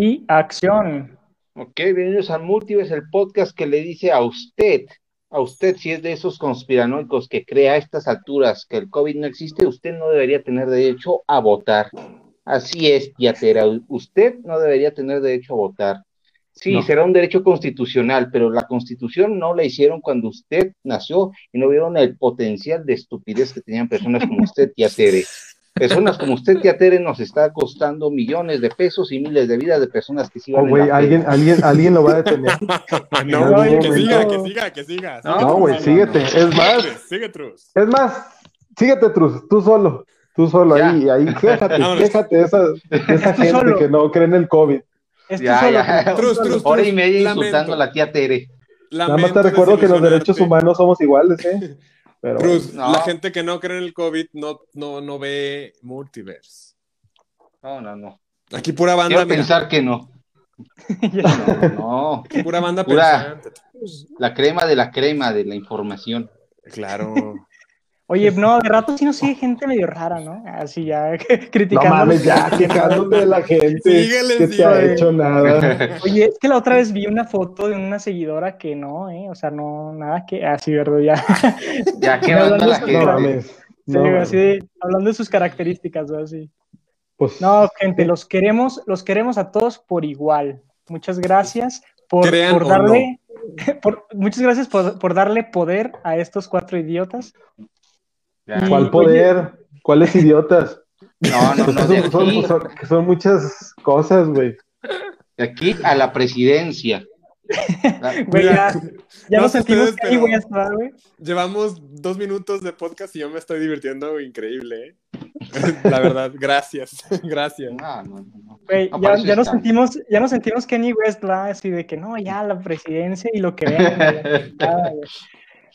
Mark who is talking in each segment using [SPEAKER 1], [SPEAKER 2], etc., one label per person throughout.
[SPEAKER 1] y acción.
[SPEAKER 2] Ok, bienvenidos a Multiverse, el podcast que le dice a usted, a usted si es de esos conspiranoicos que cree a estas alturas que el COVID no existe, usted no debería tener derecho a votar. Así es, Yatera, usted no debería tener derecho a votar. Sí, será un derecho constitucional, pero la constitución no la hicieron cuando usted nació y no vieron el potencial de estupidez que tenían personas como usted, Yatere. Personas como usted, Tere, nos está costando millones de pesos y miles de vidas de personas que siguen.
[SPEAKER 3] Oh, güey, alguien, alguien, alguien lo va a detener.
[SPEAKER 4] no, güey, que siga, que siga, que siga.
[SPEAKER 3] No, güey, síguete. Es más,
[SPEAKER 4] sigue, Truz.
[SPEAKER 3] Es más, síguete, Truz, tú solo. Tú solo ahí, ahí, quéjate, quéjate de esa, esa gente que no cree en el COVID.
[SPEAKER 2] ya, ya. Truz, Truz, Hora y media insultando a la tía Tere.
[SPEAKER 3] Nada más te recuerdo que los derechos humanos somos iguales, ¿eh?
[SPEAKER 4] Pero, la gente que no cree en el COVID no, no, no ve multiverse.
[SPEAKER 2] No, no, no.
[SPEAKER 4] Aquí pura banda.
[SPEAKER 2] Quiero pensar que no. no,
[SPEAKER 4] no. pura banda
[SPEAKER 2] pura, La crema de la crema de la información.
[SPEAKER 4] Claro.
[SPEAKER 1] Oye, no, de rato sí nos sigue gente medio rara, ¿no? Así ya criticando. No
[SPEAKER 3] mames, ya quejándote de la gente Síguele, que te ha hecho nada.
[SPEAKER 1] Oye, es que la otra vez vi una foto de una seguidora que no, ¿eh? O sea, no, nada que, así, ¿verdad? Ya.
[SPEAKER 2] Ya, ¿qué onda la gente? No mames.
[SPEAKER 1] No, sí, así de, hablando de sus características, ¿no? Así. Pues, no, gente, los queremos, los queremos a todos por igual. Muchas gracias por, por darle, por, muchas gracias por, por darle poder a estos cuatro idiotas.
[SPEAKER 3] ¿Cuál poder? ¿Cuáles idiotas?
[SPEAKER 2] No, no, no.
[SPEAKER 3] son, muchas cosas, güey.
[SPEAKER 2] De aquí a la presidencia.
[SPEAKER 1] Güey, ya, ya nos sentimos ahí voy a estar, güey.
[SPEAKER 4] Llevamos dos minutos de podcast y yo me estoy divirtiendo increíble, ¿eh? La verdad, gracias, gracias.
[SPEAKER 2] No, no, no.
[SPEAKER 1] Güey, ya, ya nos sentimos, ya nos sentimos Kenny West, ¿verdad? Así de que no, ya la presidencia y lo que vean.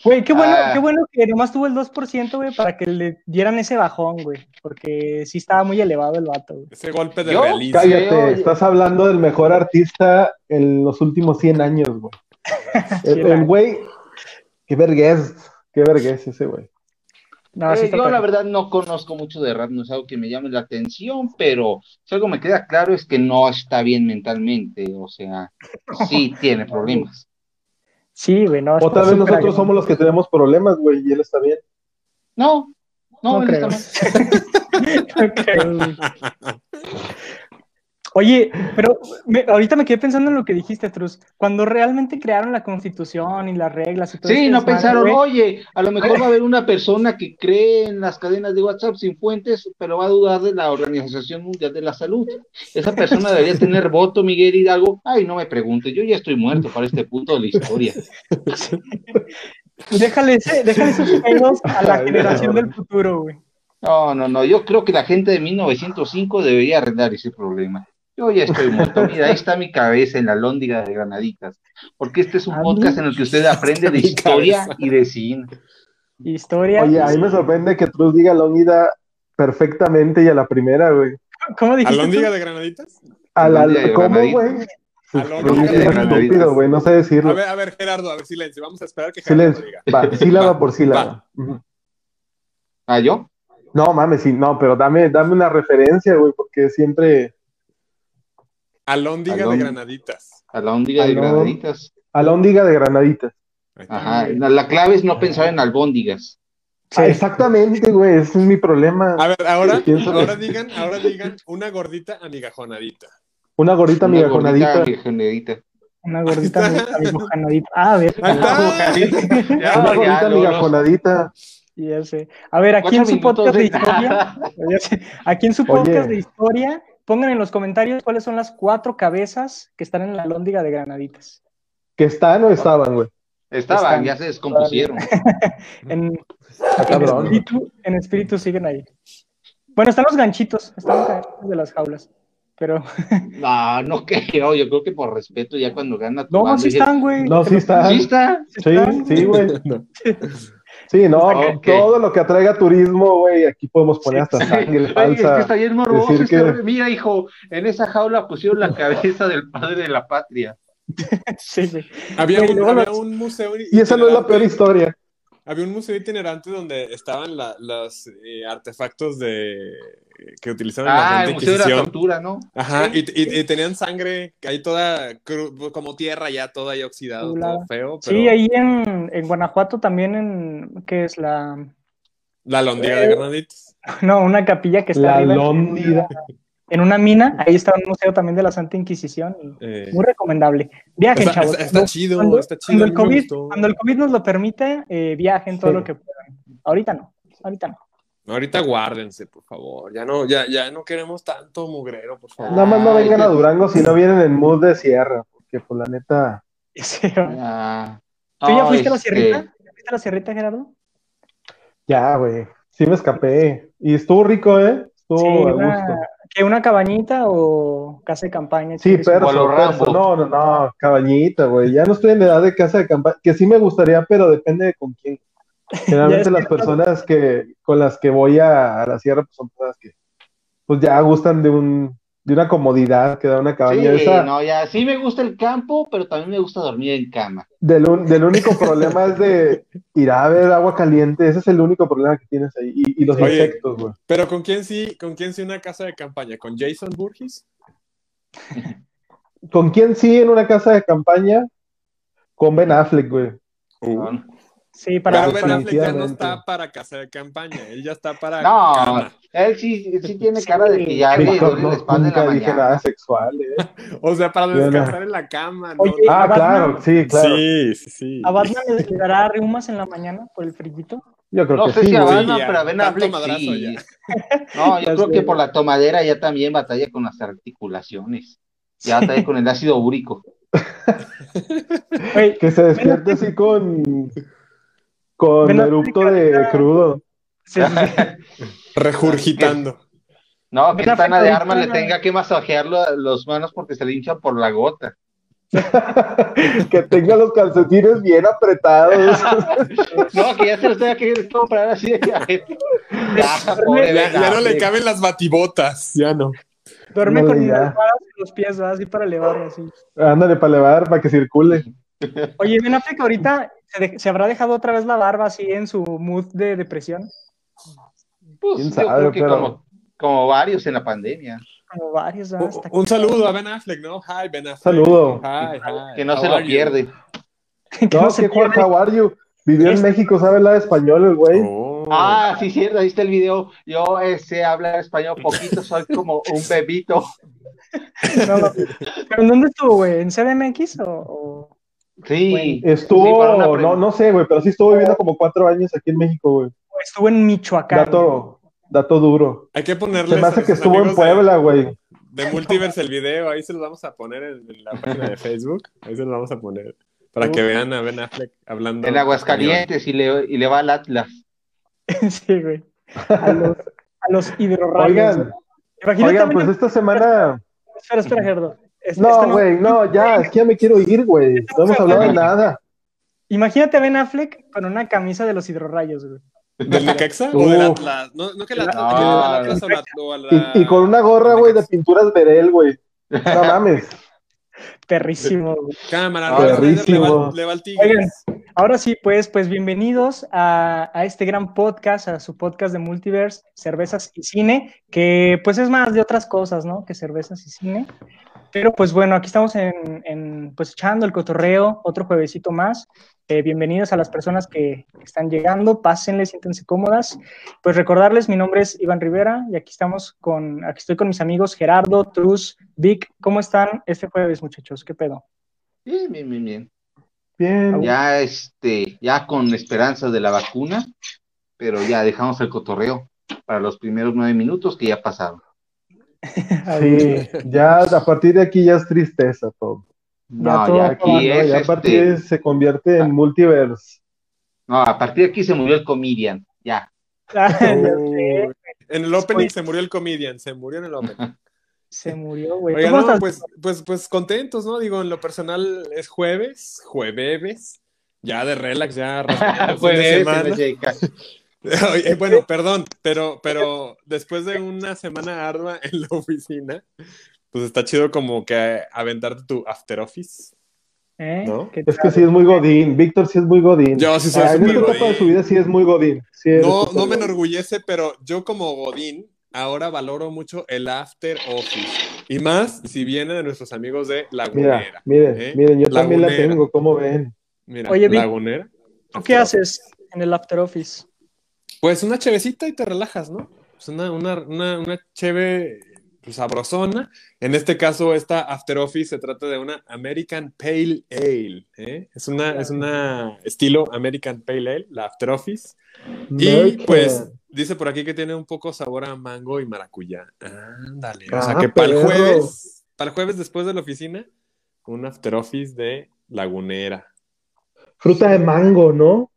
[SPEAKER 1] Güey, qué bueno, qué ah. bueno que nomás tuvo el 2%, güey, para que le dieran ese bajón, güey. Porque sí estaba muy elevado el vato, güey.
[SPEAKER 4] Ese golpe de realismo.
[SPEAKER 3] Cállate, estás hablando del mejor artista en los últimos 100 años, güey. el güey, qué vergüenza, qué vergüenza ese güey.
[SPEAKER 2] No, eh, yo la verdad no conozco mucho de rap, no es algo que me llame la atención, pero si algo me queda claro es que no está bien mentalmente, o sea, sí tiene problemas.
[SPEAKER 1] Sí, güey, no.
[SPEAKER 3] O tal vez nosotros somos los que tenemos problemas, güey, y él está bien.
[SPEAKER 2] No, no, no creo.
[SPEAKER 1] Oye, pero ahorita me quedé pensando en lo que dijiste, Truz. Cuando realmente crearon la constitución y las reglas y todo
[SPEAKER 2] Sí, este no pensaron, oye, a lo mejor va a haber una persona que cree en las cadenas de WhatsApp sin fuentes, pero va a dudar de la Organización Mundial de la Salud. Esa persona debería tener voto, Miguel Hidalgo. Ay, no me pregunte, yo ya estoy muerto para este punto de la historia.
[SPEAKER 1] déjale, déjale esos pelos a la generación del futuro, güey.
[SPEAKER 2] No, no, no, yo creo que la gente de 1905 debería arreglar ese problema. Yo ya estoy muerto. Mira, ahí está mi cabeza en la lóndiga de Granaditas. Porque este es un podcast en el que usted aprende de historia y de cine.
[SPEAKER 1] Historia.
[SPEAKER 3] Oye, a mí me sorprende que tú diga lóndiga perfectamente y a la primera, güey.
[SPEAKER 1] ¿Cómo dijiste?
[SPEAKER 4] ¿A lóndiga de Granaditas?
[SPEAKER 3] A la, ¿Cómo, güey? Estúpido, güey, no sé decirlo.
[SPEAKER 4] A ver, a ver, Gerardo, a ver, silencio. Vamos a esperar que Gerardo
[SPEAKER 3] silencio. diga. Va, sílaba por sílaba.
[SPEAKER 2] ¿Ah, yo?
[SPEAKER 3] No, mames, sí, no, pero dame, dame una referencia, güey, porque siempre
[SPEAKER 4] Alóndiga de granaditas.
[SPEAKER 2] Alóndiga de granaditas.
[SPEAKER 3] Alóndiga de granaditas.
[SPEAKER 2] Ajá, la, clave es no pensar en albóndigas.
[SPEAKER 3] Ah, exactamente, güey, ese es mi problema.
[SPEAKER 4] A ver, ahora, ahora digan, ahora digan una gordita amigajonadita.
[SPEAKER 3] Una gordita amigajonadita.
[SPEAKER 1] Una gordita amigajonadita. Ah, a ver.
[SPEAKER 3] una gordita amigajonadita.
[SPEAKER 1] Ya sé. A ver, aquí en su podcast de historia, aquí en su podcast de historia, Pongan en los comentarios cuáles son las cuatro cabezas que están en la lóndiga de Granaditas.
[SPEAKER 3] ¿Que están o estaban, güey?
[SPEAKER 2] Estaban, ya se descompusieron.
[SPEAKER 1] en, espíritu, en, espíritu, siguen ahí. Bueno, están los ganchitos, están los ganchitos de las jaulas. Pero.
[SPEAKER 2] No, no creo, yo creo que por respeto, ya cuando gana.
[SPEAKER 1] No, sí están, güey.
[SPEAKER 3] No, sí están.
[SPEAKER 2] ¿Sí está?
[SPEAKER 3] Sí, sí, güey. Sí, no, todo lo que atraiga turismo, güey, aquí podemos poner hasta sangre falsa.
[SPEAKER 2] Es que está bien morboso. Este, Mira, hijo, en esa jaula pusieron la cabeza del padre de la patria.
[SPEAKER 1] sí, sí.
[SPEAKER 4] Había, un, museo.
[SPEAKER 3] Y esa no es la peor historia.
[SPEAKER 4] había un museo itinerante donde estaban la- los eh, artefactos de que utilizaban en la
[SPEAKER 2] Ah,
[SPEAKER 4] Santa
[SPEAKER 2] el Museo de la
[SPEAKER 4] Inquisición.
[SPEAKER 2] Tortura, ¿no?
[SPEAKER 4] Ajá, y, y- y tenían sangre ahí toda como tierra ya toda ahí oxidado,
[SPEAKER 1] Chulada.
[SPEAKER 4] todo feo, pero
[SPEAKER 1] Sí, ahí en, en Guanajuato también en, ¿qué es la?
[SPEAKER 4] la londiga de granitos.
[SPEAKER 1] No, una capilla que está
[SPEAKER 3] La
[SPEAKER 1] arriba en- una mina, ahí está un museo también de la Santa Inquisición. y
[SPEAKER 4] Eh,
[SPEAKER 1] Muy recomendable. Viajen,
[SPEAKER 4] está,
[SPEAKER 1] chavos.
[SPEAKER 4] está- chido,
[SPEAKER 1] cuando,
[SPEAKER 4] está chido.
[SPEAKER 1] cuando el COVID, cuando el COVID nos lo permite, eh, viajen todo
[SPEAKER 3] Sí.
[SPEAKER 1] lo que puedan. Ahorita no, ahorita no.
[SPEAKER 4] Ahorita guárdense, por favor. Ya no, ya, ya no queremos tanto mugrero, por favor.
[SPEAKER 3] Nada más no vengan a. Durango si no vienen en mood de sierra, porque pues la neta,
[SPEAKER 1] Sí.
[SPEAKER 2] Ah.
[SPEAKER 1] ¿Tú ya fuiste a la sierrita? ¿Ya ¿Fuiste a la sierrita, Gerardo?
[SPEAKER 3] ya, güey, sí me escapé. Y estuvo rico, ¿eh? Estuvo
[SPEAKER 1] Sí,
[SPEAKER 3] a
[SPEAKER 1] una,
[SPEAKER 3] gusto.
[SPEAKER 1] ¿que una cabañita o casa de campaña?
[SPEAKER 3] Sí,
[SPEAKER 1] Chingue su
[SPEAKER 3] perso,
[SPEAKER 2] O a lo
[SPEAKER 3] perso.
[SPEAKER 2] Rambo.
[SPEAKER 3] No, no, no, cabañita, güey. Ya no estoy en edad de casa de campaña, que sí me gustaría, pero depende de con quién. Generalmente las personas que con las que voy a, a la sierra pues son personas que pues ya gustan de un de una comodidad que da una cabaña.
[SPEAKER 2] Sí,
[SPEAKER 3] Esa-
[SPEAKER 2] no, ya, sí me gusta el campo, pero también me gusta dormir en cama.
[SPEAKER 3] del, un- del único problema es de ir a ver agua caliente. Ese es el único problema que tienes ahí. Y, y los
[SPEAKER 4] Oye.
[SPEAKER 3] insectos, güey.
[SPEAKER 4] Pero ¿con quién sí, con quién sí una casa de campaña? ¿Con Jason Burgess?
[SPEAKER 3] ¿Con quién sí en una casa de campaña? Con Ben Affleck, güey.
[SPEAKER 2] ¿no?
[SPEAKER 1] Sí, para,
[SPEAKER 4] Pero Ben
[SPEAKER 1] para-
[SPEAKER 4] Affleck ya no está para casa de campaña, él ya está para
[SPEAKER 2] No,
[SPEAKER 4] cama.
[SPEAKER 2] él sí, él sí tiene cara de que ya le duele la espalda en la
[SPEAKER 3] nunca dije
[SPEAKER 2] mañana.
[SPEAKER 3] nada sexual, eh.
[SPEAKER 4] O sea, para
[SPEAKER 3] no.
[SPEAKER 4] descansar en la cama, ¿no?
[SPEAKER 1] Oye,
[SPEAKER 3] Ah, claro, sí, claro.
[SPEAKER 4] Sí, sí, sí.
[SPEAKER 1] ¿A Batman le, dará reumas en la mañana por el frillito?
[SPEAKER 3] Yo creo
[SPEAKER 2] No
[SPEAKER 3] que
[SPEAKER 2] sé
[SPEAKER 3] sí,
[SPEAKER 2] si a. Batman, pero a Ben Affleck sí.
[SPEAKER 4] ya.
[SPEAKER 2] No, yo creo que por la tomadera ya también batalla con las articulaciones. Ya batalla con el ácido úrico.
[SPEAKER 3] Que se despierte así con con erupto de crudo.
[SPEAKER 1] sí, sí.
[SPEAKER 4] Regurgitando.
[SPEAKER 2] No, que Tana de Armas le tenga que masajear lo- los manos porque se le hinchan por la gota.
[SPEAKER 3] que tenga los calcetines bien apretados.
[SPEAKER 2] No, que ya se los tenga que comprar así de Ya, pobre
[SPEAKER 4] Ya,
[SPEAKER 2] Ben
[SPEAKER 4] ya no le caben las batibotas, ya no.
[SPEAKER 1] Duerme
[SPEAKER 3] No,
[SPEAKER 1] con en los pies, ¿verdad? así para elevar, así.
[SPEAKER 3] Ándale para elevar, para que circule.
[SPEAKER 1] Oye, Ben Affleck ahorita se, de- se habrá dejado otra vez la barba así en su mood de depresión,
[SPEAKER 2] Pues,
[SPEAKER 3] ¿Quién
[SPEAKER 2] yo
[SPEAKER 3] sabe,
[SPEAKER 2] creo que
[SPEAKER 3] pero-
[SPEAKER 2] como, como varios en la pandemia.
[SPEAKER 1] como varios, ¿verdad?
[SPEAKER 4] Un,
[SPEAKER 1] Hasta
[SPEAKER 4] un saludo a Ben Affleck, ¿no? Hi, Ben Affleck.
[SPEAKER 3] Saludo.
[SPEAKER 4] Hi, hi.
[SPEAKER 2] Que no
[SPEAKER 4] How
[SPEAKER 2] se lo
[SPEAKER 4] you?
[SPEAKER 2] pierde.
[SPEAKER 1] que
[SPEAKER 3] No,
[SPEAKER 1] no se pierde.
[SPEAKER 3] How are you? Vivió en México, sabe hablar español el güey.
[SPEAKER 4] Oh.
[SPEAKER 2] Ah, sí, cierto, ahí está el video. Yo eh, sé hablar español poquito, soy como un bebito.
[SPEAKER 1] No. ¿Pero en dónde estuvo, güey? ¿En CDMX o...?
[SPEAKER 2] Sí. Sí,
[SPEAKER 3] Estuvo,
[SPEAKER 2] una
[SPEAKER 3] no, no sé, güey, pero sí estuvo viviendo como cuatro años aquí en México, güey.
[SPEAKER 1] estuvo en Michoacán?
[SPEAKER 3] Dato, dato duro.
[SPEAKER 4] Hay que ponerle.
[SPEAKER 3] Se me hace que estuvo en Puebla, güey.
[SPEAKER 4] De, Multiverse el video, ahí se los vamos a poner en, en la página de Facebook. Ahí se los vamos a poner. Para que vean a Ben Affleck hablando.
[SPEAKER 2] En Aguascalientes y le, y le va al Atlas.
[SPEAKER 1] sí, güey. A los, a los hidrorrayos.
[SPEAKER 3] Oigan.
[SPEAKER 1] Imagínate,
[SPEAKER 3] oigan, pues esta semana.
[SPEAKER 1] Espera, espera, Gerardo. Es-
[SPEAKER 3] No, güey, no, ya, es que ya me quiero ir, güey. No hemos hablado de nada.
[SPEAKER 1] Imagínate a Ben Affleck con una camisa de los hidrorrayos, güey.
[SPEAKER 4] ¿Del Necaxa o del. Atlas? No, no que el Atlas, el o la-
[SPEAKER 3] Y, y con una gorra, güey, de pinturas Verel, güey. No mames.
[SPEAKER 1] Perrísimo, güey.
[SPEAKER 4] Cámara,
[SPEAKER 2] Ah,
[SPEAKER 4] Snyder le va,
[SPEAKER 3] perrísimo.
[SPEAKER 4] le va al Tigres.
[SPEAKER 1] Oigan, ahora sí, pues, pues bienvenidos a, a este gran podcast, a su podcast de Multiverse, Cervezas y Cine, que pues es más de otras cosas, ¿no? Que cervezas y cine. Pero pues bueno, aquí estamos en, en, pues echando el cotorreo, otro juevesito más. Eh, bienvenidos a las personas que están llegando, pásenle, siéntense cómodas. Pues recordarles, mi nombre es Iván Rivera y aquí estamos con, aquí estoy con mis amigos Gerardo, Truz, Vic. ¿Cómo están este jueves, muchachos? ¿Qué pedo?
[SPEAKER 2] Bien, bien, bien, bien.
[SPEAKER 3] Bien.
[SPEAKER 2] Ya, este, ya con esperanzas de la vacuna, pero ya dejamos el cotorreo para los primeros nueve minutos que ya pasaron.
[SPEAKER 3] Sí, ya a partir de aquí ya es tristeza todo.
[SPEAKER 2] No,
[SPEAKER 1] todo
[SPEAKER 2] ya aquí
[SPEAKER 3] No,
[SPEAKER 2] es,
[SPEAKER 3] ya a partir de
[SPEAKER 2] este,
[SPEAKER 3] se convierte en multiverse.
[SPEAKER 2] no, a partir de aquí se murió el comedian, ya.
[SPEAKER 1] Ah.
[SPEAKER 4] En el opening se murió el comedian, se murió en el opening.
[SPEAKER 1] se murió, güey.
[SPEAKER 4] Oigan,
[SPEAKER 1] ¿Cómo
[SPEAKER 4] no,
[SPEAKER 1] estás?
[SPEAKER 4] pues, pues, pues contentos, ¿no? Digo, en lo personal es jueves, jueves, ya de relax, ya
[SPEAKER 2] Jueves.
[SPEAKER 4] Oye, bueno, perdón, pero, pero después de una semana ardua en la oficina, pues está chido como que aventarte tu after office.
[SPEAKER 1] ¿Eh?
[SPEAKER 4] ¿No?
[SPEAKER 1] ¿Qué
[SPEAKER 3] Es que sí es muy godín. Víctor sí es muy godín.
[SPEAKER 4] Yo sí soy
[SPEAKER 3] Ah, En esta etapa de
[SPEAKER 4] godín.
[SPEAKER 3] su vida sí es muy godín. Sí
[SPEAKER 4] No, no me enorgullece, pero yo como Godín ahora valoro mucho el after office. Y más si viene de nuestros amigos de
[SPEAKER 3] Mira,
[SPEAKER 4] Lagunera.
[SPEAKER 3] miren,
[SPEAKER 4] ¿eh?
[SPEAKER 3] miren, yo también la tengo, ¿cómo ven?
[SPEAKER 4] Mira,
[SPEAKER 1] Oye,
[SPEAKER 4] Lagunera.
[SPEAKER 1] ¿Tú qué haces en el after office?
[SPEAKER 4] Pues una chevecita y te relajas, ¿no? Pues una, una, una, una cheve sabrosona. En este caso, esta After Office se trata de una American Pale Ale. ¿eh? Es una, es una estilo American Pale Ale, la After Office. Y pues dice por aquí que tiene un poco sabor a mango y maracuyá. Ándale. O sea
[SPEAKER 3] Ah,
[SPEAKER 4] que para el jueves, para el jueves después de la oficina, un After Office de Lagunera.
[SPEAKER 3] Fruta de mango, ¿no?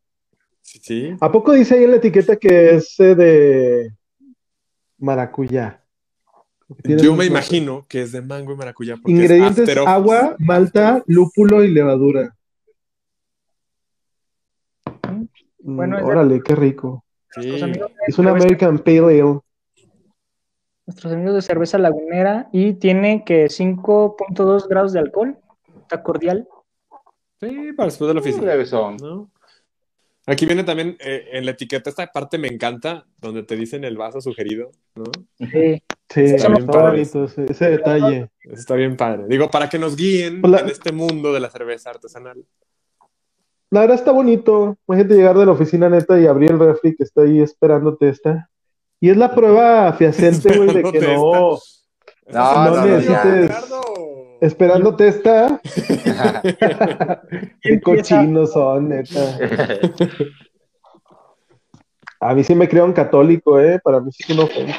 [SPEAKER 4] Sí, sí.
[SPEAKER 3] ¿A poco dice ahí en la etiqueta que es eh, de maracuyá?
[SPEAKER 4] Yo
[SPEAKER 3] un-
[SPEAKER 4] me imagino que es de mango y maracuyá. porque es
[SPEAKER 3] Ingredientes, agua, malta, lúpulo y levadura. Mm,
[SPEAKER 1] Bueno,
[SPEAKER 3] órale, qué rico.
[SPEAKER 4] Sí.
[SPEAKER 3] Es
[SPEAKER 1] cerveza-
[SPEAKER 3] American Pale Ale.
[SPEAKER 1] nuestros amigos de cerveza lagunera y tiene que 5.2 grados de alcohol. Está cordial.
[SPEAKER 4] Sí, para después de la oficina.
[SPEAKER 2] Leves son.
[SPEAKER 4] ¿no? Aquí viene también eh, en la etiqueta, esta parte me encanta, donde te dicen el vaso sugerido, ¿no?
[SPEAKER 1] Sí.
[SPEAKER 3] Sí,
[SPEAKER 4] Está bien padre.
[SPEAKER 3] bonito ese, ese detalle.
[SPEAKER 4] Está bien padre. Digo, para que nos guíen
[SPEAKER 3] Pues la-
[SPEAKER 4] en este mundo de la cerveza artesanal.
[SPEAKER 3] La verdad está bonito. Imagínate llegar de la oficina neta y abrir el refri que está ahí esperándote esta. Y es la prueba fehaciente, güey, de que no.
[SPEAKER 2] No,
[SPEAKER 3] no
[SPEAKER 2] no, no,
[SPEAKER 3] necesites-. Esperándote esta. Qué cochinos son, neta. A mí sí me crearon católico, ¿eh? Para mí sí es una ofensa.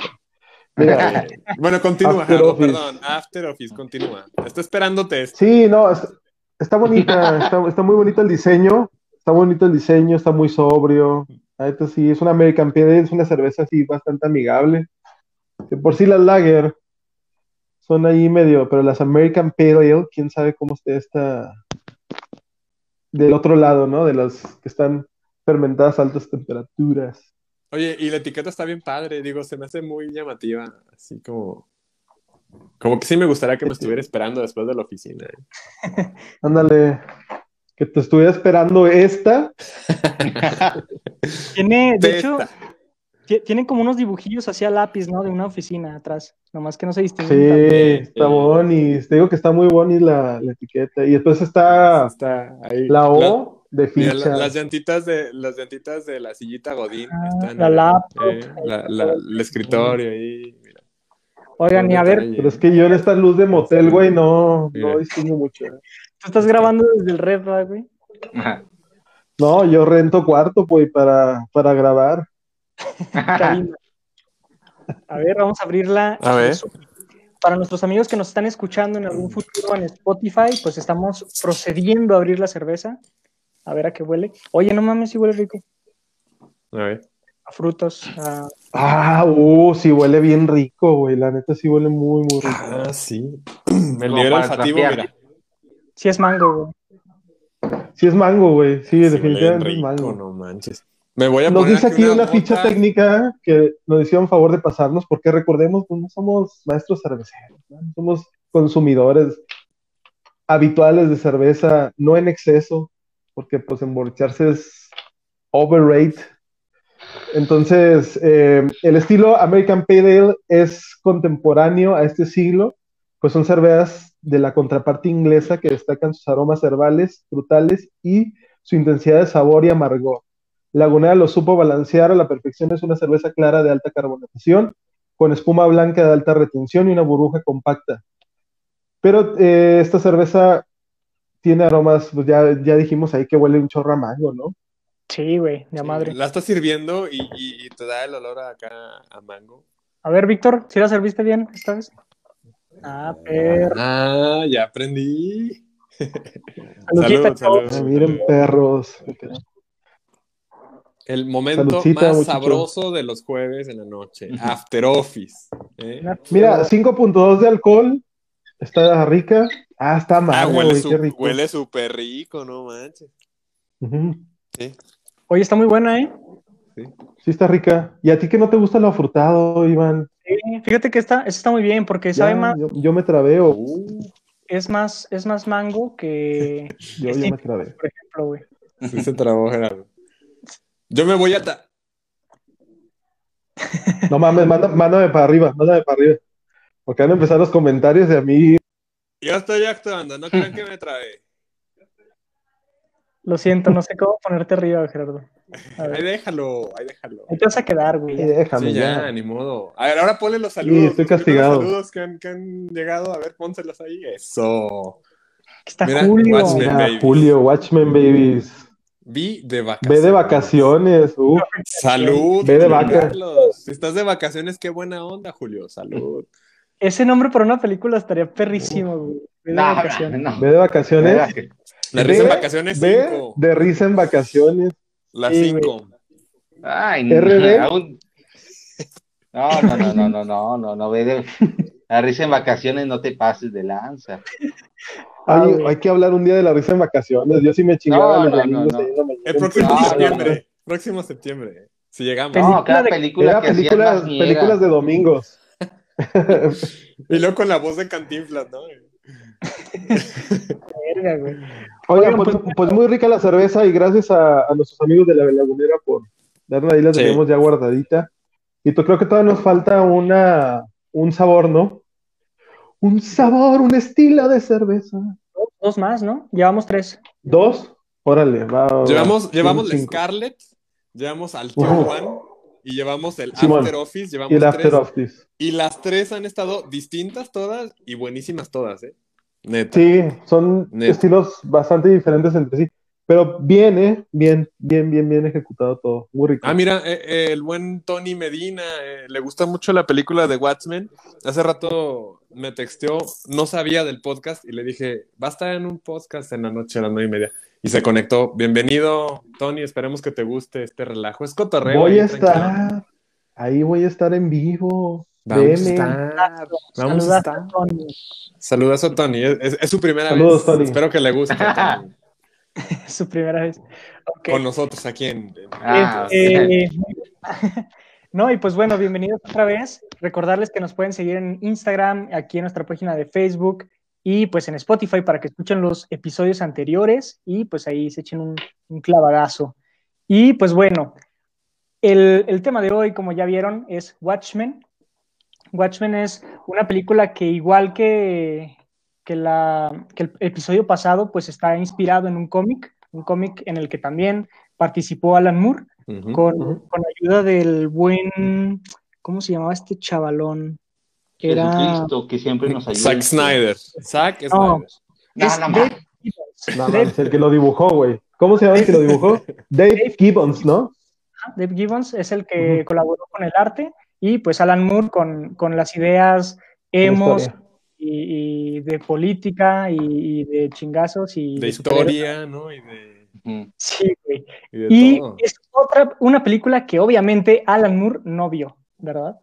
[SPEAKER 3] Mira,
[SPEAKER 4] Bueno, continúa,
[SPEAKER 3] After
[SPEAKER 4] perdón. After Office, continúa. Está esperándote esto.
[SPEAKER 3] sí, no, está, está bonita, está, está muy bonito el diseño, está bonito el diseño, está muy sobrio. Neta sí, es una American Pale Ale, es una cerveza así bastante amigable. De por sí las Lager son ahí medio, pero las American Pale Ale, quién sabe cómo esté esta del otro lado, ¿no? De las que están fermentadas a altas temperaturas.
[SPEAKER 4] Oye, y la etiqueta está bien padre, digo, se me hace muy llamativa, así como... Como que sí me gustaría que me estuviera esperando después de la oficina. ¿eh?
[SPEAKER 3] Ándale, que te estuviera esperando esta.
[SPEAKER 1] Tiene, de hecho,
[SPEAKER 4] Testa.
[SPEAKER 1] ti- tiene como unos dibujillos hacia lápiz, ¿no? De una oficina atrás. Nomás que no se distingue.
[SPEAKER 3] Sí, está boni. Te digo que está muy boni la, la etiqueta. Y después está
[SPEAKER 4] Está ahí.
[SPEAKER 3] la O de
[SPEAKER 4] Mira,
[SPEAKER 3] ficha.
[SPEAKER 4] la- las llantitas de las llantitas de la sillita Godín
[SPEAKER 1] Ah,
[SPEAKER 4] están
[SPEAKER 1] la
[SPEAKER 4] ahí,
[SPEAKER 1] laptop.
[SPEAKER 4] eh, la- la- el escritorio ahí, mira.
[SPEAKER 1] Oigan, y a ver.
[SPEAKER 3] Pero es que yo en esta luz de motel, güey, no,
[SPEAKER 4] Mira.
[SPEAKER 3] no distingo mucho.
[SPEAKER 1] tú estás grabando desde el red, ¿verdad, güey.
[SPEAKER 3] No, yo rento cuarto, güey, para, para grabar.
[SPEAKER 1] A ver, vamos a abrirla.
[SPEAKER 4] A ver.
[SPEAKER 1] Para nuestros amigos que nos están escuchando en algún futuro en Spotify, pues estamos procediendo a abrir la cerveza. A ver a qué huele. Oye, no mames, si huele rico.
[SPEAKER 4] A ver.
[SPEAKER 1] A frutos. a-
[SPEAKER 3] Ah, uh, sí huele bien rico, güey. La neta sí huele muy, muy rico.
[SPEAKER 4] Ah, sí. El nivel olfativo, mira.
[SPEAKER 1] Sí es mango, güey.
[SPEAKER 3] Sí es mango, güey. Sí,
[SPEAKER 4] Sí,
[SPEAKER 3] definitivamente es mango.
[SPEAKER 4] no manches. Me voy a
[SPEAKER 3] Nos
[SPEAKER 4] poner
[SPEAKER 3] dice aquí una ficha técnica que nos hicieron favor de pasarnos, porque recordemos, pues no somos maestros cerveceros, ¿no? somos consumidores habituales de cerveza, no en exceso, porque pues emborracharse es overrate. Entonces, eh, el estilo American Pale Ale es contemporáneo a este siglo, pues son cervezas de la contraparte inglesa que destacan sus aromas herbales, frutales y su intensidad de sabor y amargor. Lagunera lo supo balancear a la perfección. Es una cerveza clara de alta carbonatación, con espuma blanca de alta retención y una burbuja compacta. Pero eh, esta cerveza tiene aromas, pues ya, ya dijimos ahí que huele un chorro a mango, ¿no?
[SPEAKER 1] Sí, güey, de
[SPEAKER 4] Sí,
[SPEAKER 1] madre.
[SPEAKER 4] La estás sirviendo y, y- y te da el olor acá a mango.
[SPEAKER 1] A ver, Víctor, ¿si la serviste bien esta vez? Ah, perro.
[SPEAKER 4] Ah, ya aprendí. Salud,
[SPEAKER 1] chavos.
[SPEAKER 3] Ah, miren, perros.
[SPEAKER 4] El momento
[SPEAKER 3] Saludcita,
[SPEAKER 4] más
[SPEAKER 3] muchacho.
[SPEAKER 4] sabroso de los jueves en la noche. After Office. ¿eh?
[SPEAKER 3] Mira, 5.2 de alcohol. Está rica. Ah, está
[SPEAKER 4] Ah,
[SPEAKER 3] mal,
[SPEAKER 4] huele
[SPEAKER 3] güey,
[SPEAKER 4] su-
[SPEAKER 3] qué rico.
[SPEAKER 4] huele súper rico, no manches. Sí.
[SPEAKER 1] Oye, está muy buena, ¿eh?
[SPEAKER 3] Sí, está rica. ¿Y a ti que no te gusta lo afrutado, Iván?
[SPEAKER 1] Sí, fíjate que esta, esta está muy bien porque
[SPEAKER 3] Ya,
[SPEAKER 1] sabe más.
[SPEAKER 3] yo, yo me trabeo.
[SPEAKER 4] Uh,
[SPEAKER 1] es más, es más mango que.
[SPEAKER 3] Yo ya me trabé.
[SPEAKER 1] Por ejemplo, güey.
[SPEAKER 4] Sí se trabó, Gerardo. Yo me voy a... ta-
[SPEAKER 3] No mames, manda- mándame para arriba, mándame para arriba. Porque van a empezar los comentarios de a mí.
[SPEAKER 4] Yo estoy actuando, no crean que me trae.
[SPEAKER 1] Lo siento, no sé cómo ponerte arriba, Gerardo.
[SPEAKER 4] Ahí déjalo, ahí déjalo.
[SPEAKER 1] ahí te vas a quedar, güey. Ya.
[SPEAKER 3] déjame
[SPEAKER 4] Sí, ya,
[SPEAKER 3] ya.
[SPEAKER 4] ni modo. A ver, ahora ponle los saludos.
[SPEAKER 3] estoy
[SPEAKER 4] los primeros
[SPEAKER 3] castigado.
[SPEAKER 4] saludos que han, que han llegado. A ver, pónselos ahí. Eso.
[SPEAKER 1] Aquí está
[SPEAKER 4] Mira,
[SPEAKER 1] Julio.
[SPEAKER 4] Watchmen.
[SPEAKER 3] Mira,
[SPEAKER 4] babies.
[SPEAKER 3] Julio, Watchmen Babies.
[SPEAKER 4] Vi de vacaciones.
[SPEAKER 3] Ve de vacaciones. Uf.
[SPEAKER 4] Salud.
[SPEAKER 3] Ve de
[SPEAKER 4] Julio
[SPEAKER 3] vaca.
[SPEAKER 4] Carlos. Si estás de vacaciones, qué buena onda, Julio. Salud.
[SPEAKER 1] Ese nombre para una película estaría perrísimo, güey. Ve de
[SPEAKER 2] No,
[SPEAKER 1] vacaciones.
[SPEAKER 2] no,
[SPEAKER 3] Ve de vacaciones.
[SPEAKER 4] La risa en
[SPEAKER 3] Ve-
[SPEAKER 4] vacaciones
[SPEAKER 3] Ve
[SPEAKER 4] 5.
[SPEAKER 3] de risa en vacaciones.
[SPEAKER 4] La
[SPEAKER 1] Sí,
[SPEAKER 4] 5.
[SPEAKER 2] Ay, no,
[SPEAKER 3] RD.
[SPEAKER 2] aún- No, no, no, no, no, no, no, no, ve de... La risa en vacaciones no te pases de lanza.
[SPEAKER 1] Ah,
[SPEAKER 3] Ay,
[SPEAKER 1] güey.
[SPEAKER 3] hay que hablar un día de la risa en vacaciones. Yo sí me chingaba
[SPEAKER 2] No, no, no.
[SPEAKER 4] El próximo
[SPEAKER 2] No, no,
[SPEAKER 4] septiembre. Próximo septiembre. Si llegamos.
[SPEAKER 2] No, cada película
[SPEAKER 3] Era
[SPEAKER 2] que hacían
[SPEAKER 3] películas, películas de domingos.
[SPEAKER 4] Y luego con la voz de Cantinflas, ¿no?
[SPEAKER 1] Verga, güey.
[SPEAKER 3] Oigan,
[SPEAKER 1] Oigan,
[SPEAKER 3] pues,
[SPEAKER 1] pues-
[SPEAKER 3] pues muy rica la cerveza y gracias a, a nuestros amigos de la lagunera por darnos ahí, la
[SPEAKER 4] Sí.
[SPEAKER 3] tenemos ya guardadita. Y pues creo que todavía nos falta una, un sabor, ¿no? Un sabor, un estilo de cerveza.
[SPEAKER 1] Dos, dos más, ¿no? Llevamos tres.
[SPEAKER 3] Dos, órale, va. va,
[SPEAKER 4] Llevamos,
[SPEAKER 3] va.
[SPEAKER 4] llevamos la
[SPEAKER 3] Cinco.
[SPEAKER 4] Scarlett, llevamos al
[SPEAKER 3] Uf.
[SPEAKER 4] Y llevamos el
[SPEAKER 3] Simón.
[SPEAKER 4] After Office, llevamos
[SPEAKER 3] Y el
[SPEAKER 4] tres.
[SPEAKER 3] after of this.
[SPEAKER 4] Y las tres han estado distintas todas y buenísimas todas, ¿eh? Neta.
[SPEAKER 3] Sí, son
[SPEAKER 4] Neta.
[SPEAKER 3] estilos bastante diferentes entre sí. Pero bien, ¿eh? Bien, bien, bien, bien ejecutado todo. Muy rico.
[SPEAKER 4] Ah, mira, eh, eh, el buen Tony Medina, eh, le gusta mucho la película de Watchmen. Hace rato me texteó, no sabía del podcast y le dije, va a estar en un podcast en la noche a las nueve y media. Y se conectó. Bienvenido, Tony, esperemos que te guste este relajo. Es cotorreo.
[SPEAKER 3] voy a
[SPEAKER 4] tranquilo.
[SPEAKER 3] estar. Ahí voy a estar en vivo.
[SPEAKER 4] Vamos a estar. Vamos a estar.
[SPEAKER 1] Tony.
[SPEAKER 4] Saludazo, Tony. Es, es- es su primera
[SPEAKER 3] Saludos,
[SPEAKER 4] vez.
[SPEAKER 3] Tony.
[SPEAKER 4] Espero que le guste Tony.
[SPEAKER 1] Su primera vez.
[SPEAKER 4] Con nosotros aquí en.
[SPEAKER 2] Ah,
[SPEAKER 1] Eh, no, y pues bueno, bienvenidos otra vez. Recordarles que nos pueden seguir en Instagram, aquí en nuestra página de Facebook y pues en Spotify para que escuchen los episodios anteriores y pues ahí se echen un, un clavadazo. Y pues bueno, el, el tema de hoy, como ya vieron, es Watchmen. Watchmen es una película que igual que, que, la, que el episodio pasado, pues está inspirado en un cómic, un cómic en el que también participó Alan Moore con, con ayuda del buen, ¿cómo se llamaba este chavalón? Era
[SPEAKER 2] Jesucristo, que siempre nos ayuda.
[SPEAKER 4] Zack Snyder. Zack
[SPEAKER 1] No.
[SPEAKER 4] Snyder.
[SPEAKER 2] No,
[SPEAKER 1] es
[SPEAKER 2] no,
[SPEAKER 3] mames, el que lo dibujó, güey. ¿Cómo se llama el que lo dibujó? Dave Gibbons, ¿no?
[SPEAKER 1] Dave Gibbons es el que colaboró con el arte y pues Alan Moore con, con las ideas emos
[SPEAKER 3] historia.
[SPEAKER 1] y, y de política y, y de chingazos y
[SPEAKER 4] De historia, ¿no? Y de.
[SPEAKER 1] Sí, güey.
[SPEAKER 4] y de
[SPEAKER 1] Y
[SPEAKER 4] todo.
[SPEAKER 1] es otra, una película que obviamente Alan Moore no vio, ¿verdad?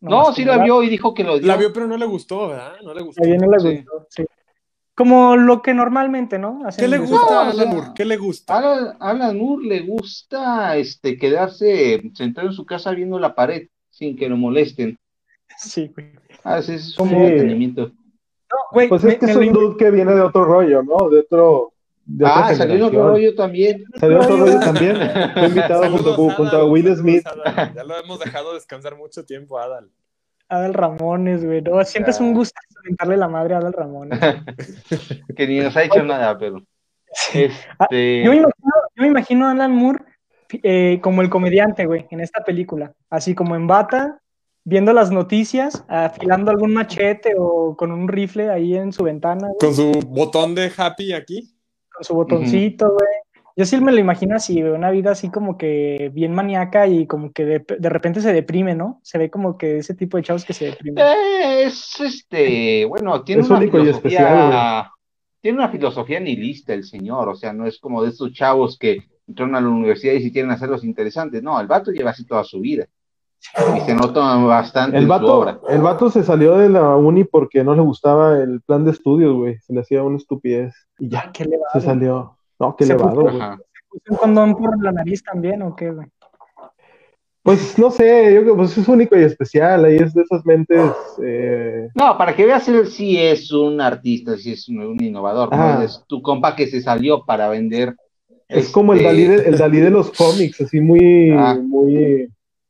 [SPEAKER 2] No, sí la vio y dijo que lo dio.
[SPEAKER 4] La vio, pero no le gustó, ¿verdad? No le gustó.
[SPEAKER 1] A ella no le
[SPEAKER 2] Sí.
[SPEAKER 1] gustó, sí. Como lo que normalmente, ¿no? Hacen
[SPEAKER 4] ¿Qué le gusta
[SPEAKER 2] No,
[SPEAKER 4] a Alan Moore? ¿Qué le gusta?
[SPEAKER 2] Alan, Alan Moore le gusta este, quedarse sentado en su casa viendo la pared sin que lo molesten.
[SPEAKER 1] Sí, güey.
[SPEAKER 2] Ah, ese es un entretenimiento.
[SPEAKER 1] No, güey,
[SPEAKER 3] Pues
[SPEAKER 1] me-
[SPEAKER 3] es que es un dude que viene de otro rollo, ¿no? De otro. De otra
[SPEAKER 2] Ah, salió otro rollo también.
[SPEAKER 3] Salió otro
[SPEAKER 1] rollo.
[SPEAKER 3] también. Fue invitado junto, junto a
[SPEAKER 4] Adal,
[SPEAKER 3] Will
[SPEAKER 4] saludos,
[SPEAKER 3] Smith.
[SPEAKER 4] Adal. Ya lo hemos dejado descansar mucho tiempo, Adal.
[SPEAKER 1] Adal Ramones, güey. No, siempre es un gusto mentarle la madre a Adal Ramones.
[SPEAKER 2] que ni nos ha hecho nada, pero.
[SPEAKER 1] Ah,
[SPEAKER 2] Este,
[SPEAKER 1] Yo me imagino, yo me imagino a Alan Moore eh, como el comediante, güey, en esta película. Así como en bata, viendo las noticias, afilando algún machete o con un rifle ahí en su ventana, güey,
[SPEAKER 4] Con su botón de happy aquí.
[SPEAKER 1] Con su botoncito, güey. Yo sí me lo imagino así, güey, una vida así como que bien maníaca y como que de, de repente se deprime, ¿no? Se ve como que ese tipo de chavos que se deprimen.
[SPEAKER 2] eh, es este, bueno, tiene
[SPEAKER 3] Es
[SPEAKER 2] una
[SPEAKER 3] único y
[SPEAKER 2] filosofía,
[SPEAKER 3] especial,
[SPEAKER 2] tiene una filosofía nihilista el señor, o sea, no es como de estos chavos que entran a la universidad y si quieren hacerlos interesantes, no, el vato lleva así toda su vida y se nota bastante
[SPEAKER 3] El
[SPEAKER 2] en su obra.
[SPEAKER 3] vato, el vato se salió de la uni porque no le gustaba el plan de estudios, güey. Se le hacía una estupidez. Y ya,
[SPEAKER 1] ¿Qué le va?
[SPEAKER 3] se salió. No, qué
[SPEAKER 1] Se
[SPEAKER 3] elevado,
[SPEAKER 1] puso-
[SPEAKER 3] güey.
[SPEAKER 2] Ajá.
[SPEAKER 1] ¿Un condón por la nariz también o qué, güey?
[SPEAKER 3] Pues no sé, yo creo que pues, es único y especial, ahí es de esas mentes. Eh...
[SPEAKER 2] No, para que veas, él sí es un artista, sí es un, un innovador, ¿no?
[SPEAKER 3] Ah.
[SPEAKER 2] Es tu compa que se salió para vender.
[SPEAKER 3] Es como el
[SPEAKER 2] este,
[SPEAKER 3] Dalí, de, el Dalí de los cómics, así muy,
[SPEAKER 2] Ah.
[SPEAKER 3] muy.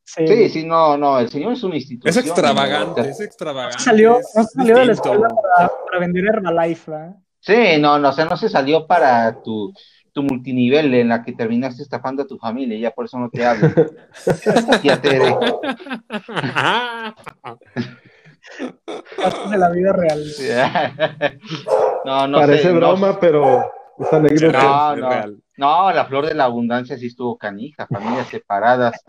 [SPEAKER 1] Sí.
[SPEAKER 2] Sí, sí, no, no, el señor es una institución.
[SPEAKER 4] Es extravagante,
[SPEAKER 2] ¿no?
[SPEAKER 4] es extravagante.
[SPEAKER 1] Salió,
[SPEAKER 4] es
[SPEAKER 1] no salió de la escuela para, para vender Herbalife, ¿verdad?
[SPEAKER 2] Sí, no, no, o sea, no se salió para tu, tu multinivel en la que terminaste estafando a tu familia, y ya por eso no te hablo. Ya te
[SPEAKER 1] de la vida real.
[SPEAKER 2] No, no
[SPEAKER 3] parece
[SPEAKER 2] sé, no-
[SPEAKER 3] broma, pero es anécdota.
[SPEAKER 2] No,
[SPEAKER 4] Es
[SPEAKER 2] no.
[SPEAKER 4] real.
[SPEAKER 2] No, la flor de la abundancia sí estuvo canija, familias separadas.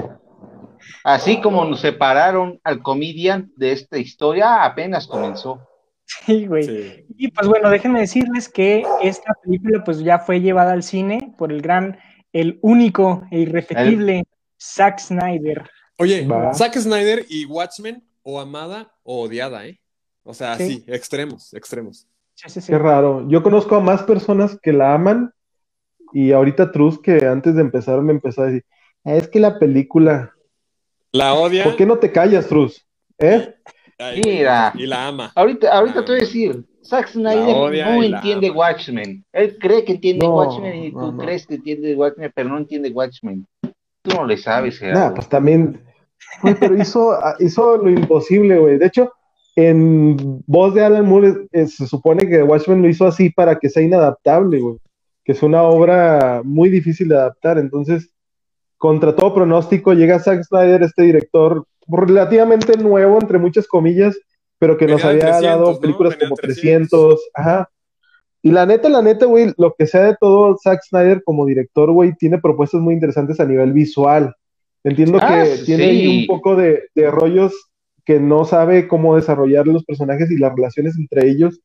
[SPEAKER 2] Así como nos separaron al comedian de esta historia, apenas comenzó.
[SPEAKER 1] Sí, güey.
[SPEAKER 4] Sí.
[SPEAKER 1] Y pues bueno, déjenme decirles que esta película pues ya fue llevada al cine por el gran, el único e irrepetible Zack Snyder.
[SPEAKER 4] Oye,
[SPEAKER 3] Va.
[SPEAKER 4] Zack Snyder y Watchmen, o amada o odiada, ¿eh? O sea,
[SPEAKER 1] Sí.
[SPEAKER 4] sí, extremos, extremos.
[SPEAKER 1] Sí, sí, sí.
[SPEAKER 3] Qué raro. Yo conozco a más personas que la aman y ahorita Truz que antes de empezar me empezó a decir, "Ah, es que la película,
[SPEAKER 4] La odia
[SPEAKER 3] ¿por qué no te callas, Truz? ¿Eh?
[SPEAKER 4] ay,
[SPEAKER 2] Mira.
[SPEAKER 4] y la ama.
[SPEAKER 2] Ahorita, ahorita
[SPEAKER 4] Ah.
[SPEAKER 2] te voy a decir, Zack Snyder no entiende. Watchmen. Él cree que entiende
[SPEAKER 3] No,
[SPEAKER 2] Watchmen y
[SPEAKER 3] no,
[SPEAKER 2] tú
[SPEAKER 3] no.
[SPEAKER 2] crees que entiende Watchmen, pero no entiende Watchmen. Tú no le sabes,
[SPEAKER 3] Nada,
[SPEAKER 2] Gerardo.
[SPEAKER 3] pues también, pero hizo, hizo lo imposible, güey. De hecho, en voz de Alan Moore eh, se supone que Watchmen lo hizo así para que sea inadaptable, güey. Que es una obra muy difícil de adaptar. Entonces, contra todo pronóstico, llega Zack Snyder, este director relativamente nuevo, entre muchas comillas, pero que nos
[SPEAKER 4] Venía
[SPEAKER 3] había
[SPEAKER 4] 300,
[SPEAKER 3] dado películas como
[SPEAKER 4] 300.
[SPEAKER 3] 300, ajá. Y la neta, la neta, güey, lo que sea de todo Zack Snyder como director, güey, tiene propuestas muy interesantes a nivel visual. Entiendo
[SPEAKER 2] Ah,
[SPEAKER 3] que
[SPEAKER 2] sí.
[SPEAKER 3] tiene ahí un poco de, de rollos que no sabe cómo desarrollar los personajes y las relaciones entre ellos,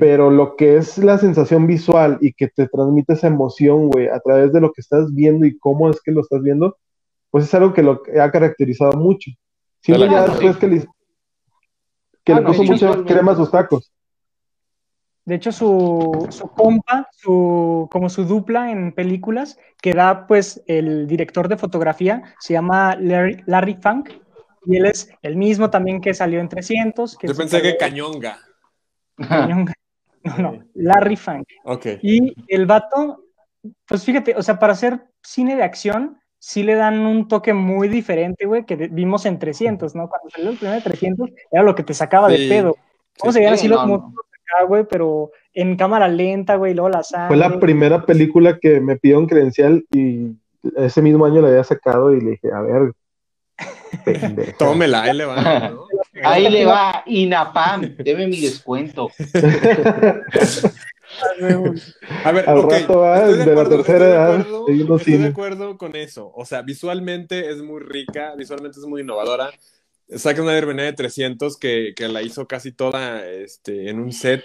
[SPEAKER 3] Pero lo que es la sensación visual y que te transmite esa emoción, güey, a través de lo que estás viendo y cómo es que lo estás viendo, pues es algo que lo ha caracterizado mucho.
[SPEAKER 4] La
[SPEAKER 3] ya
[SPEAKER 2] neta,
[SPEAKER 3] después que le, que
[SPEAKER 2] Ah,
[SPEAKER 3] le
[SPEAKER 2] no,
[SPEAKER 3] puso
[SPEAKER 2] sí,
[SPEAKER 3] mucha
[SPEAKER 2] visualmente.
[SPEAKER 3] crema a sus tacos.
[SPEAKER 1] De hecho, su, su compa, su, como su dupla en películas, que da pues el director de fotografía, se llama Larry, Larry Funk, y él es el mismo también que salió en 300. Que
[SPEAKER 4] Yo pensé que Cañonga.
[SPEAKER 1] No, no, Larry Funk.
[SPEAKER 4] Ok.
[SPEAKER 1] Y el vato, pues fíjate, o sea, para hacer cine de acción, sí le dan un toque muy diferente, güey, que vimos en 300, ¿no? Cuando salió el primer 300, era lo que te sacaba
[SPEAKER 4] Sí,
[SPEAKER 1] de pedo. ¿Cómo
[SPEAKER 4] sí.
[SPEAKER 1] se veían
[SPEAKER 2] Sí,
[SPEAKER 1] así
[SPEAKER 2] no,
[SPEAKER 1] los güey? Pero en cámara lenta, güey, luego la sangre.
[SPEAKER 3] Fue la primera película que me pidieron credencial y ese mismo año la había sacado y le dije, a ver, pendeja.
[SPEAKER 4] Tómela, ahí le va. ¿no?
[SPEAKER 2] Ahí le va Inapam, deme mi descuento.
[SPEAKER 4] A ver,
[SPEAKER 3] Al
[SPEAKER 4] ok,
[SPEAKER 3] rato va,
[SPEAKER 4] estoy
[SPEAKER 3] de la tercera
[SPEAKER 4] estoy de
[SPEAKER 3] edad,
[SPEAKER 4] acuerdo- Estoy de acuerdo con eso. O sea, visualmente es muy rica, visualmente es muy innovadora. Zack Snyder venía de 300, que, que la hizo casi toda este, en un set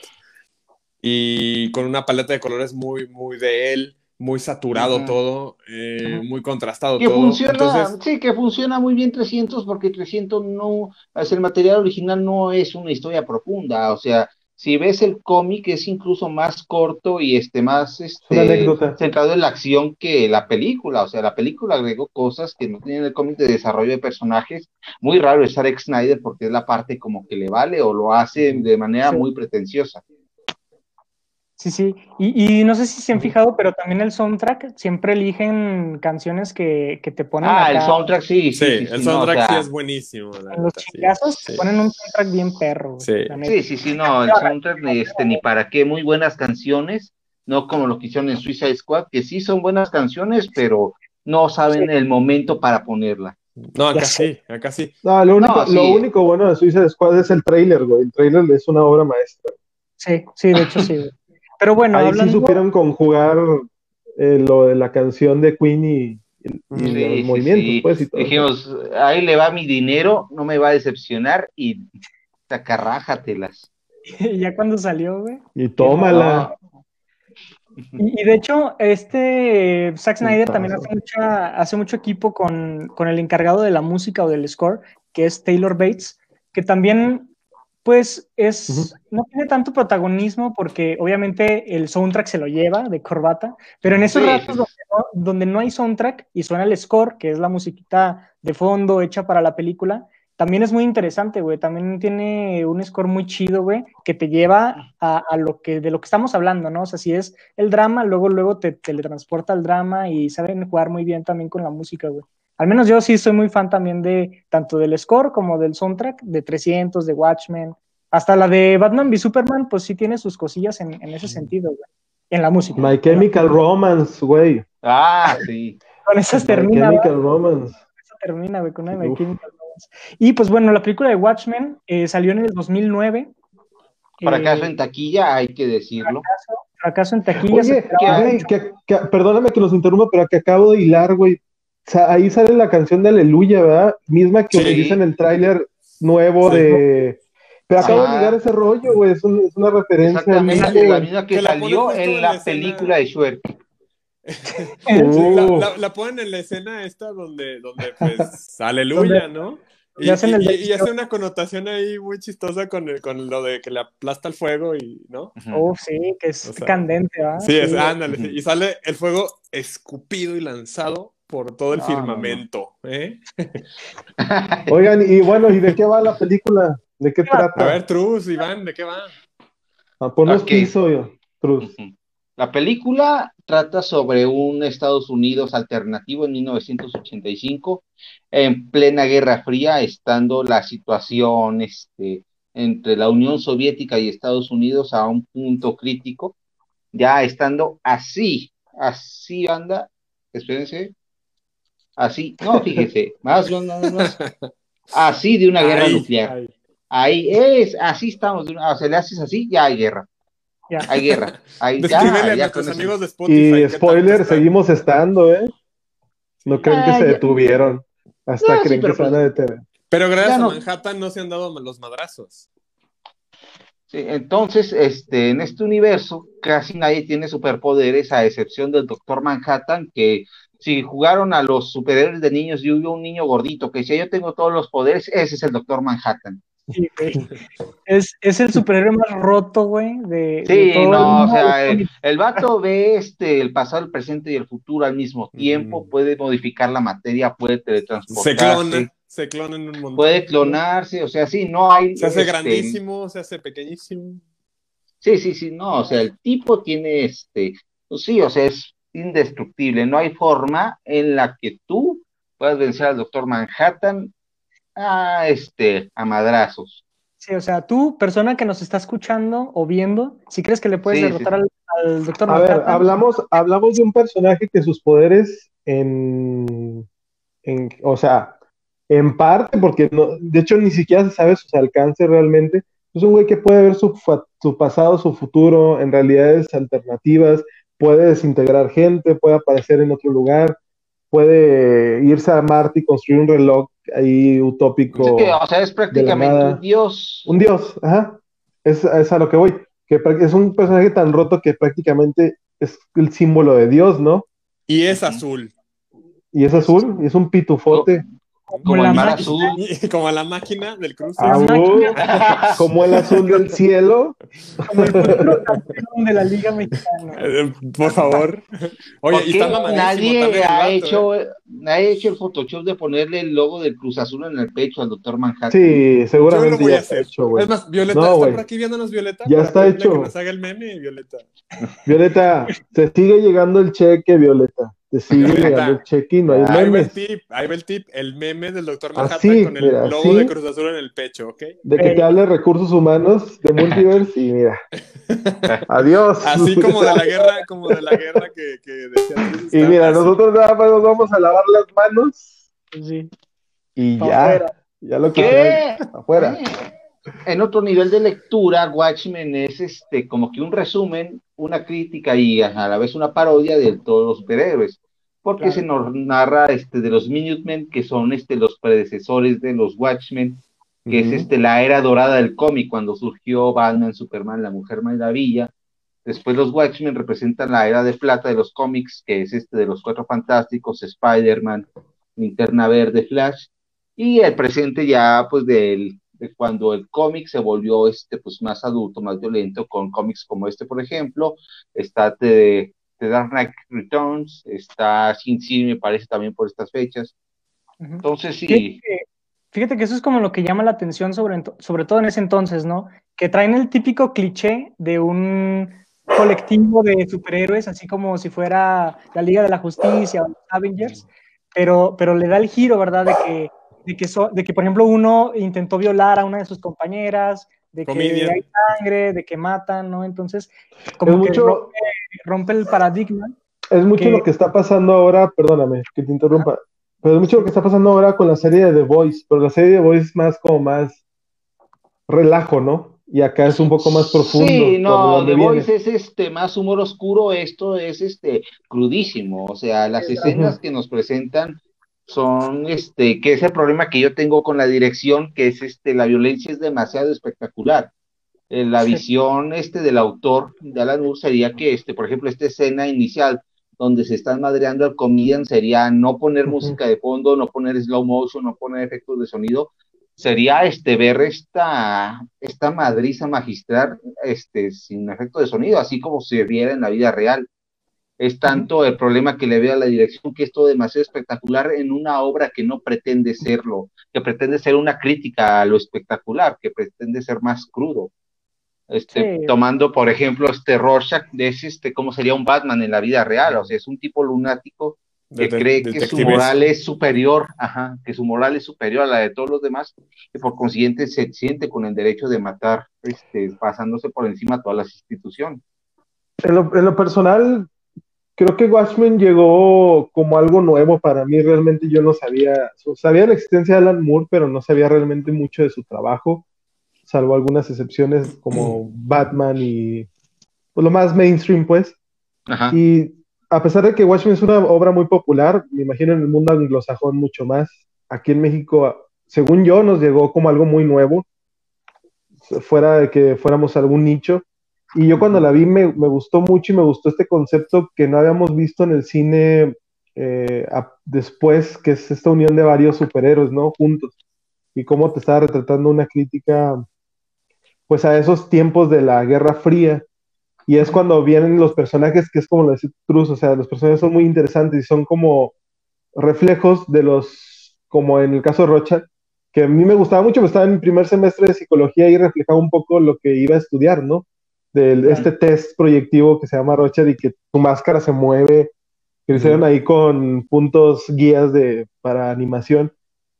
[SPEAKER 4] y con una paleta de colores muy, muy de él, muy saturado todo, eh, muy contrastado
[SPEAKER 2] Que
[SPEAKER 4] todo.
[SPEAKER 2] funciona,
[SPEAKER 4] Entonces,
[SPEAKER 2] sí, que funciona muy bien 300 porque 300 no, sea, el material original no es una historia profunda, o sea, si ves el cómic es incluso más corto y este más
[SPEAKER 3] Es
[SPEAKER 2] este centrado en la acción que la película, o sea, la película agregó cosas que no tienen el cómic de desarrollo de personajes. Muy raro es Zack Snyder porque es la parte como que le vale o lo hace de manera
[SPEAKER 1] Sí.
[SPEAKER 2] muy pretenciosa.
[SPEAKER 1] Sí, sí. Y, y no sé si se han fijado, pero también el soundtrack siempre eligen canciones que, que te ponen
[SPEAKER 2] Ah, el soundtrack sí,
[SPEAKER 4] sí,
[SPEAKER 2] sí, sí,
[SPEAKER 4] el
[SPEAKER 2] sí, no, o
[SPEAKER 4] soundtrack
[SPEAKER 2] sea,
[SPEAKER 4] sí es buenísimo.
[SPEAKER 1] en los chingazos,
[SPEAKER 4] Sí.
[SPEAKER 1] te ponen un soundtrack bien perro. güey,
[SPEAKER 4] Sí.
[SPEAKER 2] Sí, sí, sí, no, el soundtrack ni, este, ni para qué, muy buenas canciones, no como lo que hicieron en Suicide Squad, que sí son buenas canciones, pero no saben el momento para ponerla.
[SPEAKER 4] No, acá sí, acá sí.
[SPEAKER 3] No, lo único,
[SPEAKER 2] No, sí.
[SPEAKER 3] lo único bueno de Suicide Squad es el trailer, güey. El trailer es una obra maestra.
[SPEAKER 1] Sí, sí, de hecho sí. Pero bueno,
[SPEAKER 3] Ahí
[SPEAKER 1] hablando...
[SPEAKER 3] sí supieron conjugar eh, lo de la canción de Queen y, y- y
[SPEAKER 4] Sí,
[SPEAKER 3] los
[SPEAKER 2] sí,
[SPEAKER 3] movimientos,
[SPEAKER 2] sí.
[SPEAKER 3] pues, y todo.
[SPEAKER 2] Dijimos, ahí le va mi dinero, no me va a decepcionar y tacarrájatelas.
[SPEAKER 1] ya cuando salió, güey.
[SPEAKER 3] Y tómala.
[SPEAKER 1] Y, y de hecho, este Zack Snyder también hace, mucha, hace mucho equipo con, con el encargado de la música o del score, que es Taylor Bates, que también, pues, es, no tiene tanto protagonismo porque obviamente el soundtrack se lo lleva de corbata, pero en esos
[SPEAKER 2] Sí,
[SPEAKER 1] ratos donde donde no hay soundtrack y suena el score, que es la musiquita de fondo hecha para la película, también es muy interesante, güey. También tiene un score muy chido, güey, que te lleva a, lo que, de lo que estamos hablando, ¿no? O sea, si es el drama, luego, luego te teletransporta al drama y saben jugar muy bien también con la música, güey. Al menos yo sí soy muy fan también de tanto del score como del soundtrack, de 300, de Watchmen, hasta la de Batman v Superman, pues sí tiene sus cosillas en, ese sentido, güey. En la música.
[SPEAKER 3] My Chemical Romance, güey.
[SPEAKER 2] Ah, sí.
[SPEAKER 1] Con esas termina. My Chemical Romance. Eso termina, güey, con una My Chemical Romance. Y pues bueno, la película de Watchmen eh, salió en el 2009.
[SPEAKER 2] Fracaso eh, en taquilla, hay que decirlo.
[SPEAKER 1] Fracaso, en taquilla.
[SPEAKER 3] Oye, que, perdóname que los interrumpa, pero que acabo de hilar, güey. Sea, ahí sale la canción de Aleluya, ¿verdad? Misma que sí. en el tráiler nuevo de pero acabo de llegar ese rollo, güey, es, una referencia.
[SPEAKER 2] Exactamente, la misma que, salió en la, película de Shrek.
[SPEAKER 4] Uh. la, ponen en la escena esta donde, donde pues, aleluya, ¿no? Y, hace una connotación ahí muy chistosa con, con lo de que le aplasta el fuego y, ¿no?
[SPEAKER 1] Oh, sí, que es candente, ¿verdad?
[SPEAKER 4] Sí, es, ándale, y sale el fuego escupido y lanzado por todo el firmamento, ¿eh?
[SPEAKER 3] Oigan, y bueno, ¿y de qué va la película? ¿De qué trata?
[SPEAKER 4] A ver, Truz, Iván, ¿de qué va?
[SPEAKER 3] Ah, ponnos okay. piso, Truz.
[SPEAKER 2] La película trata sobre un Estados Unidos alternativo en 1985, en plena Guerra Fría, estando la situación este, entre la Unión Soviética y Estados Unidos a un punto crítico, ya estando así, así anda, espérense, así, no, fíjese, más, más, más, así de una guerra nuclear. Ahí es, así estamos. O sea, le haces así, ya hay guerra. Ya. Hay guerra. Ahí, ya,
[SPEAKER 4] a nuestros amigos de Spotify.
[SPEAKER 3] Y spoiler, seguimos estando, ¿eh? No creen que se detuvieron. Hasta creen que se van a detener.
[SPEAKER 4] Pero gracias a Manhattan no se han dado los madrazos.
[SPEAKER 2] Sí, entonces, este, en este universo casi nadie tiene superpoderes, a excepción del Doctor Manhattan, que si jugaron a los superhéroes de niños y hubo un niño gordito que decía yo tengo todos los poderes, ese es el Doctor Manhattan.
[SPEAKER 1] Sí, Es, es, el superhéroe más roto, güey. De,
[SPEAKER 2] sí, no, o sea, el, vato ve este, el pasado, el presente y el futuro al mismo tiempo, puede modificar la materia, puede teletransportarse.
[SPEAKER 4] Se clona, se clona en un montón.
[SPEAKER 2] Puede clonarse, o sea, sí, no hay.
[SPEAKER 4] Se hace este, grandísimo, se hace pequeñísimo.
[SPEAKER 2] Sí, sí, sí, no, o sea, el tipo tiene este, pues sí, o sea, es indestructible, no hay forma en la que tú puedas vencer al Doctor Manhattan a, este, a madrazos.
[SPEAKER 1] Sí, o sea, tú, persona que nos está escuchando o viendo, si crees que le puedes derrotar Al, doctor
[SPEAKER 3] A ver, hablamos, hablamos de un personaje que sus poderes en, en o sea, en parte, porque no, de hecho ni siquiera se sabe su alcance realmente. Es un güey que puede ver su, su pasado, su futuro, en realidades alternativas, puede desintegrar gente, puede aparecer en otro lugar, puede irse a Marte y construir un reloj ahí utópico.
[SPEAKER 2] o sea, es prácticamente un dios.
[SPEAKER 3] Un dios, ajá. Es, es, a lo que voy. Que es un personaje tan roto que prácticamente es el símbolo de Dios, ¿no?
[SPEAKER 4] Y es azul.
[SPEAKER 3] Y es azul, y es un pitufote.
[SPEAKER 2] Como, el mar azul.
[SPEAKER 4] Como la máquina del cruce.
[SPEAKER 3] Ah, como el azul del cielo.
[SPEAKER 1] Como el de la Liga Mexicana.
[SPEAKER 4] Eh, por favor. Oye, y está
[SPEAKER 2] nadie ha hecho,
[SPEAKER 4] ¿eh?
[SPEAKER 2] nadie ha hecho el Photoshop de ponerle el logo del Cruz Azul en el pecho al doctor Manhattan.
[SPEAKER 3] Sí, seguramente ya está hecho, güey.
[SPEAKER 4] Es más, Violeta, ¿está por aquí viéndonos, Violeta?
[SPEAKER 3] Ya está hecho.
[SPEAKER 4] Que nos haga el meme, Violeta.
[SPEAKER 3] Violeta, se sigue llegando el cheque, Violeta. Te sigue llegando el cheque y no hay
[SPEAKER 4] ahí Va el tip, ahí va el tip, el meme del doctor Manhattan con el logo de Cruz Azul en el pecho, ¿ok?
[SPEAKER 3] De que te hable recursos humanos de multiverse y mira. Adiós.
[SPEAKER 4] Así como de la guerra, como de la guerra que, que decía.
[SPEAKER 3] Y mira, nosotros nada más nos vamos a lavar las manos.
[SPEAKER 1] Sí.
[SPEAKER 3] Y ya. Ya lo que ¿Qué? afuera.
[SPEAKER 2] En otro nivel de lectura, Watchmen es este como que un resumen, una crítica y a la vez una parodia de todos los superhéroes porque se nos narra este, de los Minutemen, que son este, los predecesores de los Watchmen, que es este, la era dorada del cómic, cuando surgió Batman, Superman, la Mujer Maravilla. Después los Watchmen representan la era de plata de los cómics, que es este de los Cuatro Fantásticos, Spider-Man, Linterna Verde, Flash, y el presente ya, pues, de cuando el cómic se volvió este, pues, más adulto, más violento, con cómics como este, por ejemplo, está de este, Dark Knight Returns, está Sin City, me parece también por estas fechas. Entonces sí.
[SPEAKER 1] Fíjate que, eso es como lo que llama la atención sobre, sobre todo en ese entonces, ¿no? Que traen el típico cliché de un colectivo de superhéroes, así como si fuera la Liga de la Justicia o los Avengers, pero, pero le da el giro, ¿verdad? De que, de que, de que, por ejemplo, uno intentó violar a una de sus compañeras, de que hay sangre, de que matan, ¿no? Entonces, como que rompe, el paradigma.
[SPEAKER 3] Es mucho lo que está pasando ahora, perdóname que te interrumpa, pero es mucho lo que está pasando ahora con la serie de The Voice, pero la serie de The Voice es más como más relajo, ¿no? Y acá es un poco más profundo.
[SPEAKER 2] Sí, no, The Voice es este más humor oscuro, esto es este crudísimo, o sea, las escenas que nos presentan son este, que es el problema que yo tengo con la dirección, que es este, la violencia es demasiado espectacular. Eh, la visión este del autor de Alan Moore sería que, este, por ejemplo, esta escena inicial donde se están madreando al comedian sería no poner música de fondo, no poner slow motion, no poner efectos de sonido, sería este ver esta, esta madriza magistral este, sin efecto de sonido, así como se viera en la vida real. Es tanto el problema que le veo a la dirección que es todo demasiado espectacular en una obra que no pretende serlo, que pretende ser una crítica a lo espectacular, que pretende ser más crudo. Este, Tomando, por ejemplo, este Rorschach, es este, cómo sería un Batman en la vida real, o sea, es un tipo lunático que cree que su moral es superior, ajá, que su moral es superior a la de todos los demás, y por consiguiente se siente con el derecho de matar, este, pasándose por encima de todas las instituciones.
[SPEAKER 3] En lo, en lo personal, creo que Watchmen llegó como algo nuevo para mí. Realmente yo no sabía, sabía la existencia de Alan Moore, pero no sabía realmente mucho de su trabajo, salvo algunas excepciones como Batman y pues, lo más mainstream, pues. Y a pesar de que Watchmen es una obra muy popular, me imagino en el mundo anglosajón mucho más. Aquí en México, según yo, nos llegó como algo muy nuevo, fuera de que fuéramos algún nicho. Y yo cuando la vi me, gustó mucho y me gustó este concepto que no habíamos visto en el cine eh, después, que es esta unión de varios superhéroes, ¿no? Juntos. Y cómo te estaba retratando una crítica, pues a esos tiempos de la Guerra Fría. Y es cuando vienen los personajes, que es como lo dice Cruz, o sea, los personajes son muy interesantes y son como reflejos de los, como en el caso de Rocha, que a mí me gustaba mucho, me estaba en mi primer semestre de psicología y reflejaba un poco lo que iba a estudiar, ¿no? de este test proyectivo que se llama Rocher y que tu máscara se mueve, que lo hicieron ahí con puntos guías de, para animación.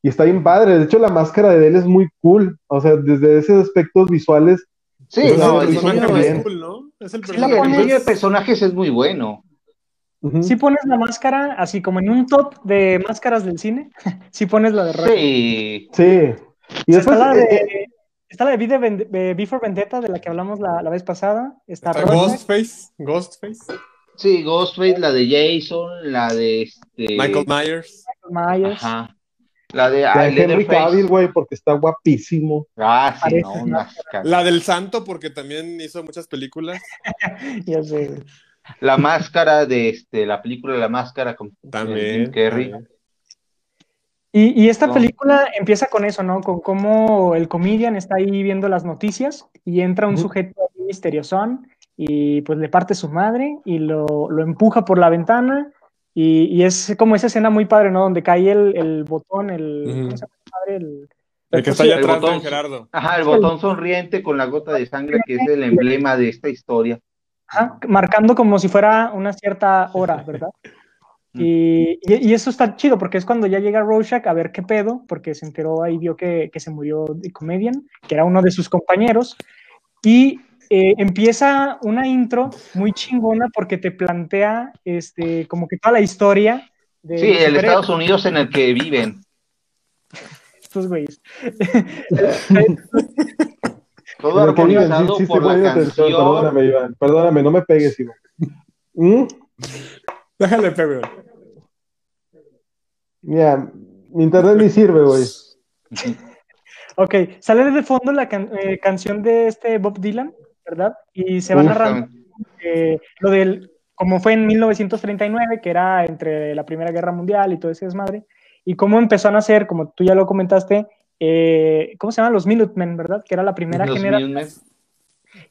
[SPEAKER 3] Y está bien padre. De hecho, la máscara de él es muy cool. O sea, desde esos aspectos visuales.
[SPEAKER 2] Sí, no, el diseño es cool, ¿no? Es el, diseño de personajes es muy bueno.
[SPEAKER 1] Si pones la máscara así como en un top de máscaras del cine, si pones la de
[SPEAKER 2] Roger. Sí.
[SPEAKER 3] Sí.
[SPEAKER 1] Y después, la de, eh, Está la de Before Vendetta, de la que hablamos la, vez pasada. Está,
[SPEAKER 4] Ghostface. Ghostface.
[SPEAKER 2] Sí, Ghostface, la de Jason, la de este...
[SPEAKER 4] Michael Myers.
[SPEAKER 1] Michael Myers.
[SPEAKER 2] Ajá. La de,
[SPEAKER 3] la de Henry Cavill, güey, porque está guapísimo.
[SPEAKER 2] Ah, sí, no,
[SPEAKER 4] La del Santo, porque también hizo muchas películas.
[SPEAKER 1] ya sé.
[SPEAKER 2] La máscara de este, la película La Máscara con
[SPEAKER 4] también,
[SPEAKER 2] Kerry.
[SPEAKER 1] Y, esta película empieza con eso, ¿no? Con cómo el comedian está ahí viendo las noticias y entra un sujeto misterioso y pues le parte su madre y lo, empuja por la ventana y, es como esa escena muy padre, ¿no? Donde cae el, botón, el,
[SPEAKER 4] el, que está allá atrás botón, Gerardo.
[SPEAKER 2] Ajá, el botón sonriente con la gota de sangre que es el emblema de esta historia.
[SPEAKER 1] Ajá, marcando como si fuera una cierta hora, ¿verdad? Y, y, eso está chido porque es cuando ya llega Rorschach a ver qué pedo, porque se enteró ahí, vio que, que se murió de Comedian, que era uno de sus compañeros, y eh, empieza una intro muy chingona porque te plantea este, como que toda la historia.
[SPEAKER 2] De sí, el Estados Unidos en el que viven.
[SPEAKER 1] Estos güeyes.
[SPEAKER 2] Todo organizado por la canción.
[SPEAKER 3] Perdóname, Iván, perdóname, no me pegues, Iván. ¿Mm?
[SPEAKER 4] Déjale, Pepe.
[SPEAKER 3] Mira, mi internet ni sirve, güey.
[SPEAKER 1] ok, sale de fondo la eh, canción de este Bob Dylan, ¿verdad? Y se va narrando eh, lo del, como fue en 1939, que era entre la Primera Guerra Mundial y todo ese desmadre, y cómo empezó a nacer, como tú ya lo comentaste, eh, ¿cómo se llaman? Los Minutemen, ¿verdad? Que era la primera generación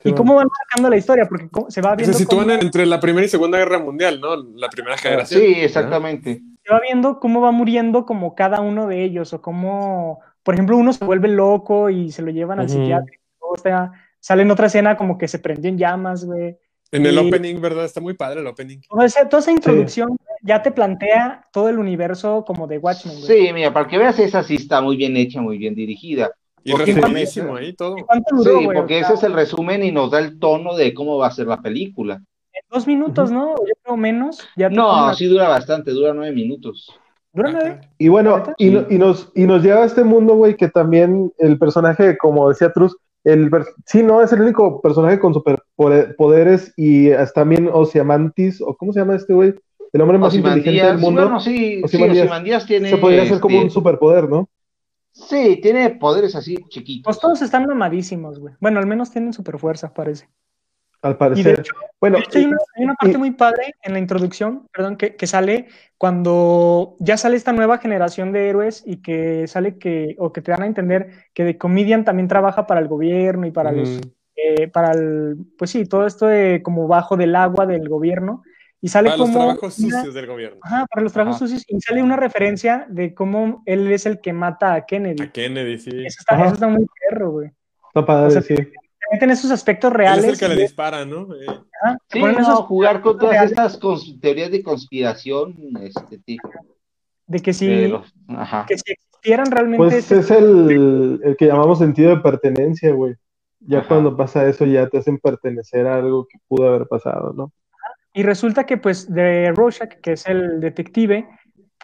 [SPEAKER 1] y cómo van marcando la historia, porque se va viendo.
[SPEAKER 4] Se sitúan entre la Primera y Segunda Guerra Mundial, ¿no? La primera generación.
[SPEAKER 2] Sí, exactamente.
[SPEAKER 1] Se va viendo cómo va muriendo como cada uno de ellos, o cómo, por ejemplo, uno se vuelve loco y se lo llevan al psiquiátrico, o sea, sale en otra escena como que se prendió en llamas, güey.
[SPEAKER 4] En el opening, ¿verdad? Está muy padre el opening.
[SPEAKER 1] Toda esa, toda esa introducción ya te plantea todo el universo como de Watchmen. Güey.
[SPEAKER 2] Sí, mira, para que veas, esa sí está muy bien hecha, muy bien dirigida.
[SPEAKER 4] Y resumidísimo ahí todo.
[SPEAKER 2] Duró, sí, porque ese es el resumen y nos da el tono de cómo va a ser la película.
[SPEAKER 1] En dos minutos, ¿no? Yo creo menos.
[SPEAKER 2] Ya no, sí dura bastante, dura nueve minutos.
[SPEAKER 1] ¿Dura nueve?
[SPEAKER 3] Y bueno, y, y, nos, y nos lleva a este mundo, güey, que también el personaje, como decía Truz, el, sí, no, es el único personaje con superpoderes y hasta también Osiamantis, o ¿cómo se llama este güey? El hombre más inteligente del mundo.
[SPEAKER 2] Bueno, sí, Ozymandias, tiene...
[SPEAKER 3] Se podría hacer como un este, superpoder, ¿no?
[SPEAKER 2] Sí, tiene poderes así chiquitos.
[SPEAKER 1] Pues todos están mamadísimos, güey. Bueno, al menos tienen superfuerza, parece.
[SPEAKER 3] Al parecer. bueno,
[SPEAKER 1] hay, una, parte muy padre en la introducción, perdón, que, que, sale cuando ya sale esta nueva generación de héroes y que sale que, o que te dan a entender que The Comedian también trabaja para el gobierno y para los, eh, para el, pues sí, todo esto de como bajo del agua del gobierno. Y sale
[SPEAKER 4] para
[SPEAKER 1] como
[SPEAKER 4] los trabajos sucios del gobierno.
[SPEAKER 1] Ajá, para los trabajos sucios. Y sale una referencia de cómo él es el que mata a Kennedy.
[SPEAKER 4] A Kennedy, sí.
[SPEAKER 1] Eso está, eso está muy perro, güey.
[SPEAKER 3] Está padre, sí
[SPEAKER 1] en esos aspectos reales.
[SPEAKER 4] es el que le dispara, ¿no? Eh.
[SPEAKER 2] sí, no, jugar con todas estas teorías de conspiración, este tipo.
[SPEAKER 1] De que si, que si existieran realmente.
[SPEAKER 3] Pues es el, el, que llamamos sentido de pertenencia, güey. Ya cuando pasa eso, ya te hacen pertenecer a algo que pudo haber pasado, ¿no?
[SPEAKER 1] Y resulta que, pues, de Rorschach, que es el detective,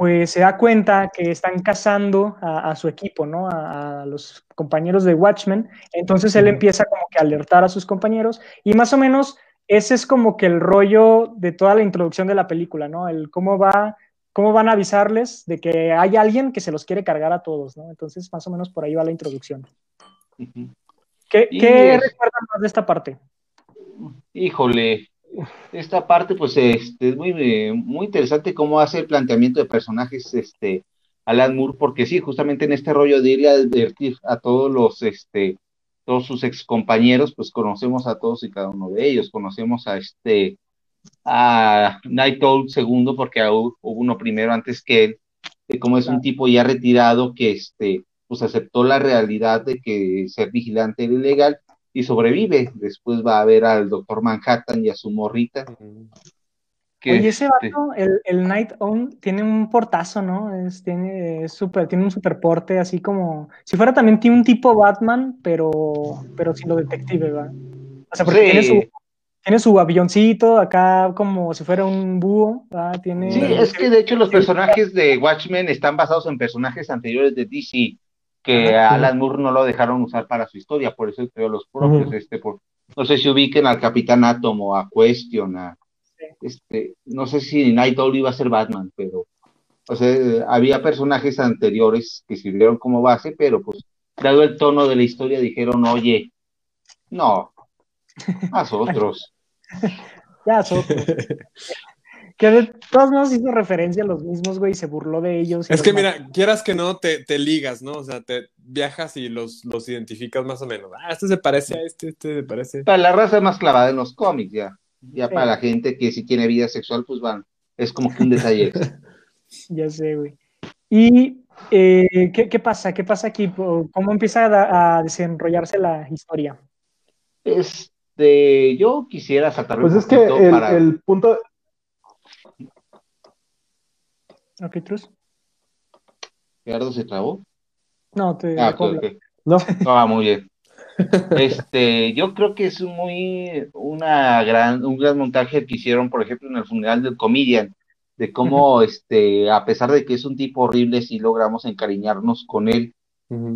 [SPEAKER 1] pues se da cuenta que están cazando a, su equipo, ¿no? A, los compañeros de Watchmen. Entonces él empieza como que a alertar a sus compañeros y más o menos ese es como que el rollo de toda la introducción de la película, ¿no? El cómo va, cómo van a avisarles de que hay alguien que se los quiere cargar a todos, ¿no? Entonces más o menos por ahí va la introducción. ¿Qué, ¿qué recuerdan más de esta parte?
[SPEAKER 2] Híjole, esta parte, pues, este, es muy, eh, muy interesante cómo hace el planteamiento de personajes, este, Alan Moore, porque sí, justamente en este rollo de ir a advertir a todos los, este, todos sus ex compañeros, pues conocemos a todos y cada uno de ellos, conocemos a este, a Night Owl segundo, porque hubo uno primero antes que él, que como es un tipo ya retirado que, este, pues aceptó la realidad de que ser vigilante era ilegal y sobrevive. Después va a ver al doctor Manhattan y a su morrita.
[SPEAKER 1] Que Oye, ese este vato, el, el Night On, tiene un portazo, ¿no? Es, tiene, super, tiene un super porte, así como. Si fuera también tiene un tipo Batman, pero, pero sin lo detective, ¿va? O sea, porque tiene, su, tiene su avioncito acá como si fuera un búho, ¿va? Tiene,
[SPEAKER 2] sí, es que de hecho los personajes de Watchmen están basados en personajes anteriores de DC que Alan Moore no lo dejaron usar para su historia, por eso creó los propios, este, por, no sé si ubiquen al Capitán Átomo, a Question, a, este, no sé si Night Owl iba a ser Batman, pero, o sea, había personajes anteriores que sirvieron como base, pero pues, dado el tono de la historia, dijeron, oye, no, haz otros.
[SPEAKER 1] ya, otros. Que de todos modos hizo referencia a los mismos, güey, y se burló de ellos.
[SPEAKER 4] Es que mira, quieras que no, te, te, ligas, ¿no? O sea, te viajas y los, los identificas más o menos. Ah, este se parece a este, este se parece.
[SPEAKER 2] Para la raza más clavada en los cómics, ya. Ya para la gente que si tiene vida sexual, pues van. Es como que un detalle.
[SPEAKER 1] ya sé, güey. Y eh, ¿qué, ¿qué, pasa? ¿Qué pasa aquí? ¿Cómo empieza a, a desenrollarse la historia?
[SPEAKER 2] Este, yo quisiera saltar
[SPEAKER 3] Pues es que el, el punto,
[SPEAKER 1] Ok, Trus.
[SPEAKER 2] ¿Gerardo se trabó?
[SPEAKER 1] No, te.
[SPEAKER 2] Ah, No. Ah, muy bien. Este, yo creo que es muy una gran, un gran montaje que hicieron, por ejemplo, en el funeral del comedian, de cómo, este, a pesar de que es un tipo horrible, sí logramos encariñarnos con él,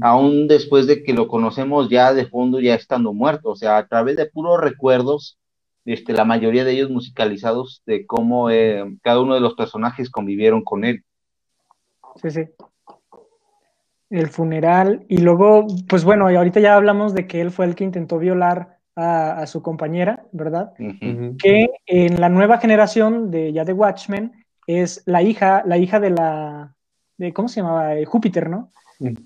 [SPEAKER 2] aún después de que lo conocemos ya de fondo, ya estando muerto, o sea, a través de puros recuerdos, este, la mayoría de ellos musicalizados de cómo eh, cada uno de los personajes convivieron con él.
[SPEAKER 1] Sí, sí. El funeral. Y luego, pues bueno, y ahorita ya hablamos de que él fue el que intentó violar a, su compañera, ¿verdad? Que en la nueva generación de ya de Watchmen es la hija, la hija de la, de, ¿cómo se llamaba? Júpiter, ¿no?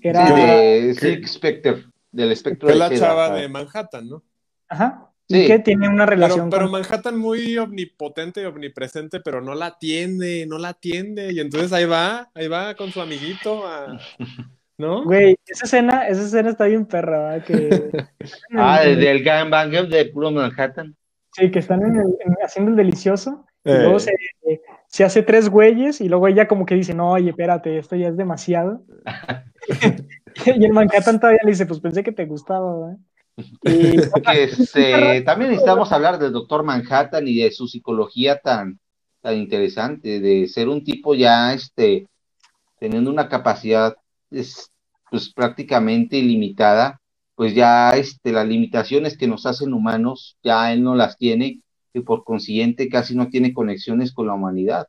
[SPEAKER 2] Era, de Silk Spectre, del espectro.
[SPEAKER 4] de la chava de Manhattan, ¿no?
[SPEAKER 1] Ajá y
[SPEAKER 2] Sí.
[SPEAKER 1] que tiene una
[SPEAKER 4] Pero,
[SPEAKER 1] relación
[SPEAKER 4] pero
[SPEAKER 1] con...
[SPEAKER 4] Manhattan muy omnipotente y omnipresente, pero no la atiende, no la atiende. Y entonces ahí va, ahí va con su amiguito, a- ¿no?
[SPEAKER 1] Güey, esa escena, esa escena está bien perra, ¿verdad? Que,
[SPEAKER 2] Ah, del gangbang de puro Manhattan.
[SPEAKER 1] sí, que están en el- en- haciendo el delicioso y
[SPEAKER 4] Eh.
[SPEAKER 1] luego se, se hace tres güeyes y luego ella como que dice, no, oye, espérate, esto ya es demasiado. y el Manhattan todavía le dice, pues pensé que te gustaba, ¿verdad? Y
[SPEAKER 2] Que este, también necesitamos hablar del doctor Manhattan y de su psicología tan, tan interesante, de ser un tipo ya este, teniendo una capacidad es, pues prácticamente ilimitada, pues ya este, las limitaciones que nos hacen humanos, ya él no las tiene y por consiguiente casi no tiene conexiones con la humanidad.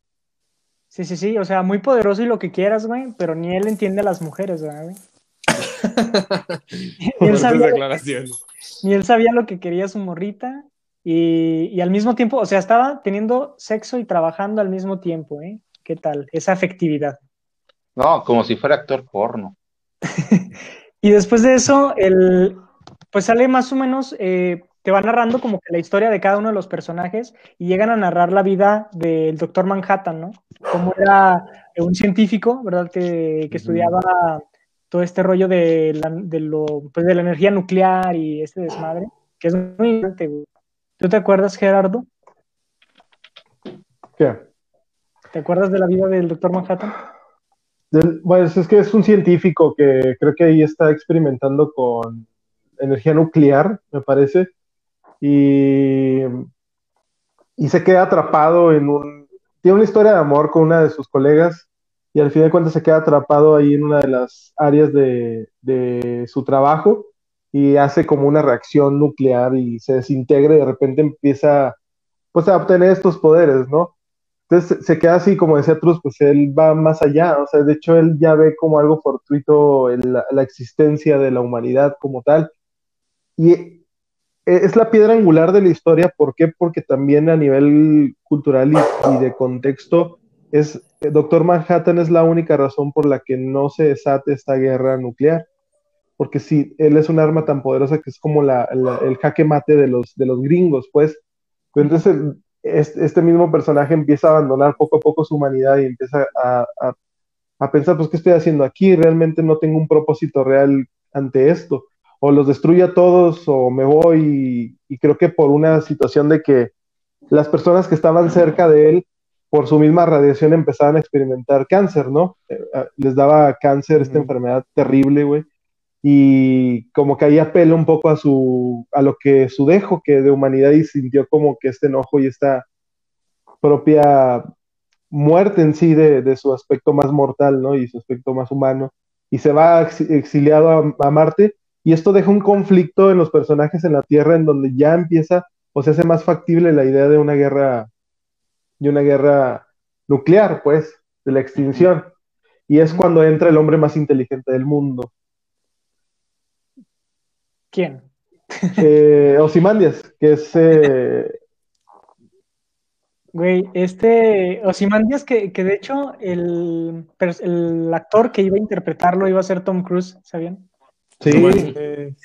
[SPEAKER 1] Sí, sí, sí, o sea, muy poderoso y lo que quieras, güey, pero ni él entiende a las mujeres, ¿verdad, güey? Ni, él
[SPEAKER 4] Fuertes
[SPEAKER 1] sabía,
[SPEAKER 4] declaraciones.
[SPEAKER 1] ni él sabía lo que quería su morrita y, y al mismo tiempo, o sea, estaba teniendo sexo y trabajando al mismo tiempo, ¿eh? ¿Qué tal? Esa afectividad.
[SPEAKER 2] No, como si fuera actor porno.
[SPEAKER 1] Y después de eso, el, pues sale más o menos, eh, te va narrando como que la historia de cada uno de los personajes y llegan a narrar la vida del doctor Manhattan, ¿no? Como era un científico, ¿verdad? Que, que estudiaba todo este rollo de la, de, lo, pues de la energía nuclear y este desmadre, que es muy güey. ¿Tú te acuerdas, Gerardo?
[SPEAKER 3] ¿Qué?
[SPEAKER 1] ¿Te acuerdas de la vida del doctor Manhattan?
[SPEAKER 3] Del- Bueno, es que es un científico que creo que ahí está experimentando con energía nuclear, me parece, y, y se queda atrapado en un... Tiene una historia de amor con una de sus colegas y al fin de cuentas se queda atrapado ahí en una de las áreas de, de su trabajo y hace como una reacción nuclear y se desintegra y de repente empieza pues a obtener estos poderes, ¿no? Entonces se queda así, como decía Truz, pues él va más allá, o sea, de hecho él ya ve como algo fortuito la, la existencia de la humanidad como tal. Y e- es la piedra angular de la historia, ¿por qué? Porque también a nivel cultural y, y de contexto, es, Doctor Manhattan es la única razón por la que no se desate esta guerra nuclear. Porque si él es un arma tan poderosa que es como el jaque mate de los, de los gringos, pues. Entonces, este, mismo personaje empieza a abandonar poco a poco su humanidad y empieza a, a- pensar, pues, ¿qué estoy haciendo aquí? Realmente no tengo un propósito real ante esto. O los destruyo a todos o me voy y creo que por una situación de que las personas que estaban cerca de él, por su misma radiación, empezaban a experimentar cáncer, ¿no? Eh, eh, les daba cáncer, esta enfermedad terrible, güey. Y como que ahí apela un poco a su, a lo que su dejo que de humanidad y sintió como que este enojo y esta propia muerte en sí de, de su aspecto más mortal, ¿no? Y su aspecto más humano. Y se va ex- exiliado a, a Marte. Y esto deja un conflicto en los personajes en la Tierra en donde ya empieza o se hace más factible la idea de una guerra, de una guerra nuclear, pues, de la extinción. Y es cuando entra el hombre más inteligente del mundo,
[SPEAKER 1] ¿Quién?
[SPEAKER 3] eh, Ozymandias, que es eh,
[SPEAKER 1] Güey, este Ozymandias que, que de hecho el, el actor que iba a interpretarlo iba a ser Tom Cruise, ¿sabían?
[SPEAKER 3] sí,
[SPEAKER 4] manches,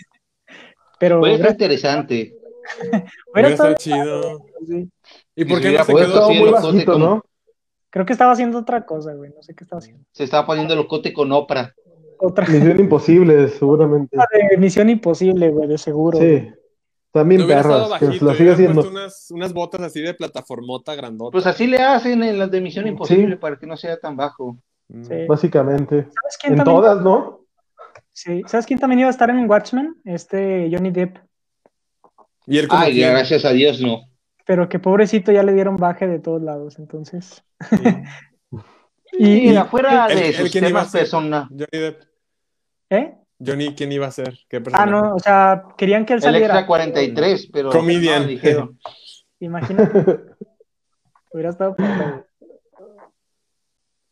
[SPEAKER 1] Pero
[SPEAKER 2] Puede ser interesante.
[SPEAKER 1] hubiera estado
[SPEAKER 4] chido.
[SPEAKER 1] sí.
[SPEAKER 4] ¿Y por qué no se
[SPEAKER 2] puesto
[SPEAKER 4] quedó
[SPEAKER 3] muy bajito,
[SPEAKER 2] con-
[SPEAKER 3] ¿no?
[SPEAKER 1] Creo que estaba haciendo otra cosa, güey, no sé qué estaba haciendo.
[SPEAKER 2] Se estaba poniendo el locote con Oprah.
[SPEAKER 1] Otra
[SPEAKER 3] Misión Imposible, seguramente.
[SPEAKER 1] de Misión Imposible, güey, de seguro.
[SPEAKER 3] Sí,
[SPEAKER 1] güey.
[SPEAKER 3] también
[SPEAKER 4] No
[SPEAKER 3] perras, que lo sigue haciendo.
[SPEAKER 4] unas, unas botas así de plataformota grandota.
[SPEAKER 2] Pues así le hacen en las de Misión Imposible
[SPEAKER 3] Sí.
[SPEAKER 2] para que no sea tan bajo.
[SPEAKER 4] Mm.
[SPEAKER 1] Sí.
[SPEAKER 3] Básicamente.
[SPEAKER 1] ¿Sabes quién
[SPEAKER 3] En
[SPEAKER 1] también?
[SPEAKER 3] todas, ¿no?
[SPEAKER 1] Sí. ¿Sabes quién también iba a estar en Watchmen? Este Johnny Depp.
[SPEAKER 4] Y él como
[SPEAKER 2] Ay, gracias a Dios no.
[SPEAKER 1] Pero que pobrecito ya le dieron baje de todos lados, entonces.
[SPEAKER 4] Sí.
[SPEAKER 1] Y,
[SPEAKER 2] Y
[SPEAKER 1] y-
[SPEAKER 2] afuera
[SPEAKER 4] ¿El-
[SPEAKER 2] de
[SPEAKER 4] el
[SPEAKER 2] sus
[SPEAKER 4] quién iba a
[SPEAKER 2] temas
[SPEAKER 4] ser?
[SPEAKER 2] persona.
[SPEAKER 4] Johnny Depp.
[SPEAKER 1] ¿Eh?
[SPEAKER 4] Johnny, ¿quién iba a ser? ¿Qué
[SPEAKER 1] Ah, no, o sea, querían que él
[SPEAKER 2] El
[SPEAKER 1] saliera.
[SPEAKER 2] extra 43, pero
[SPEAKER 4] Comedian.
[SPEAKER 2] no, dijeron.
[SPEAKER 1] Imagínate. Hubiera estado.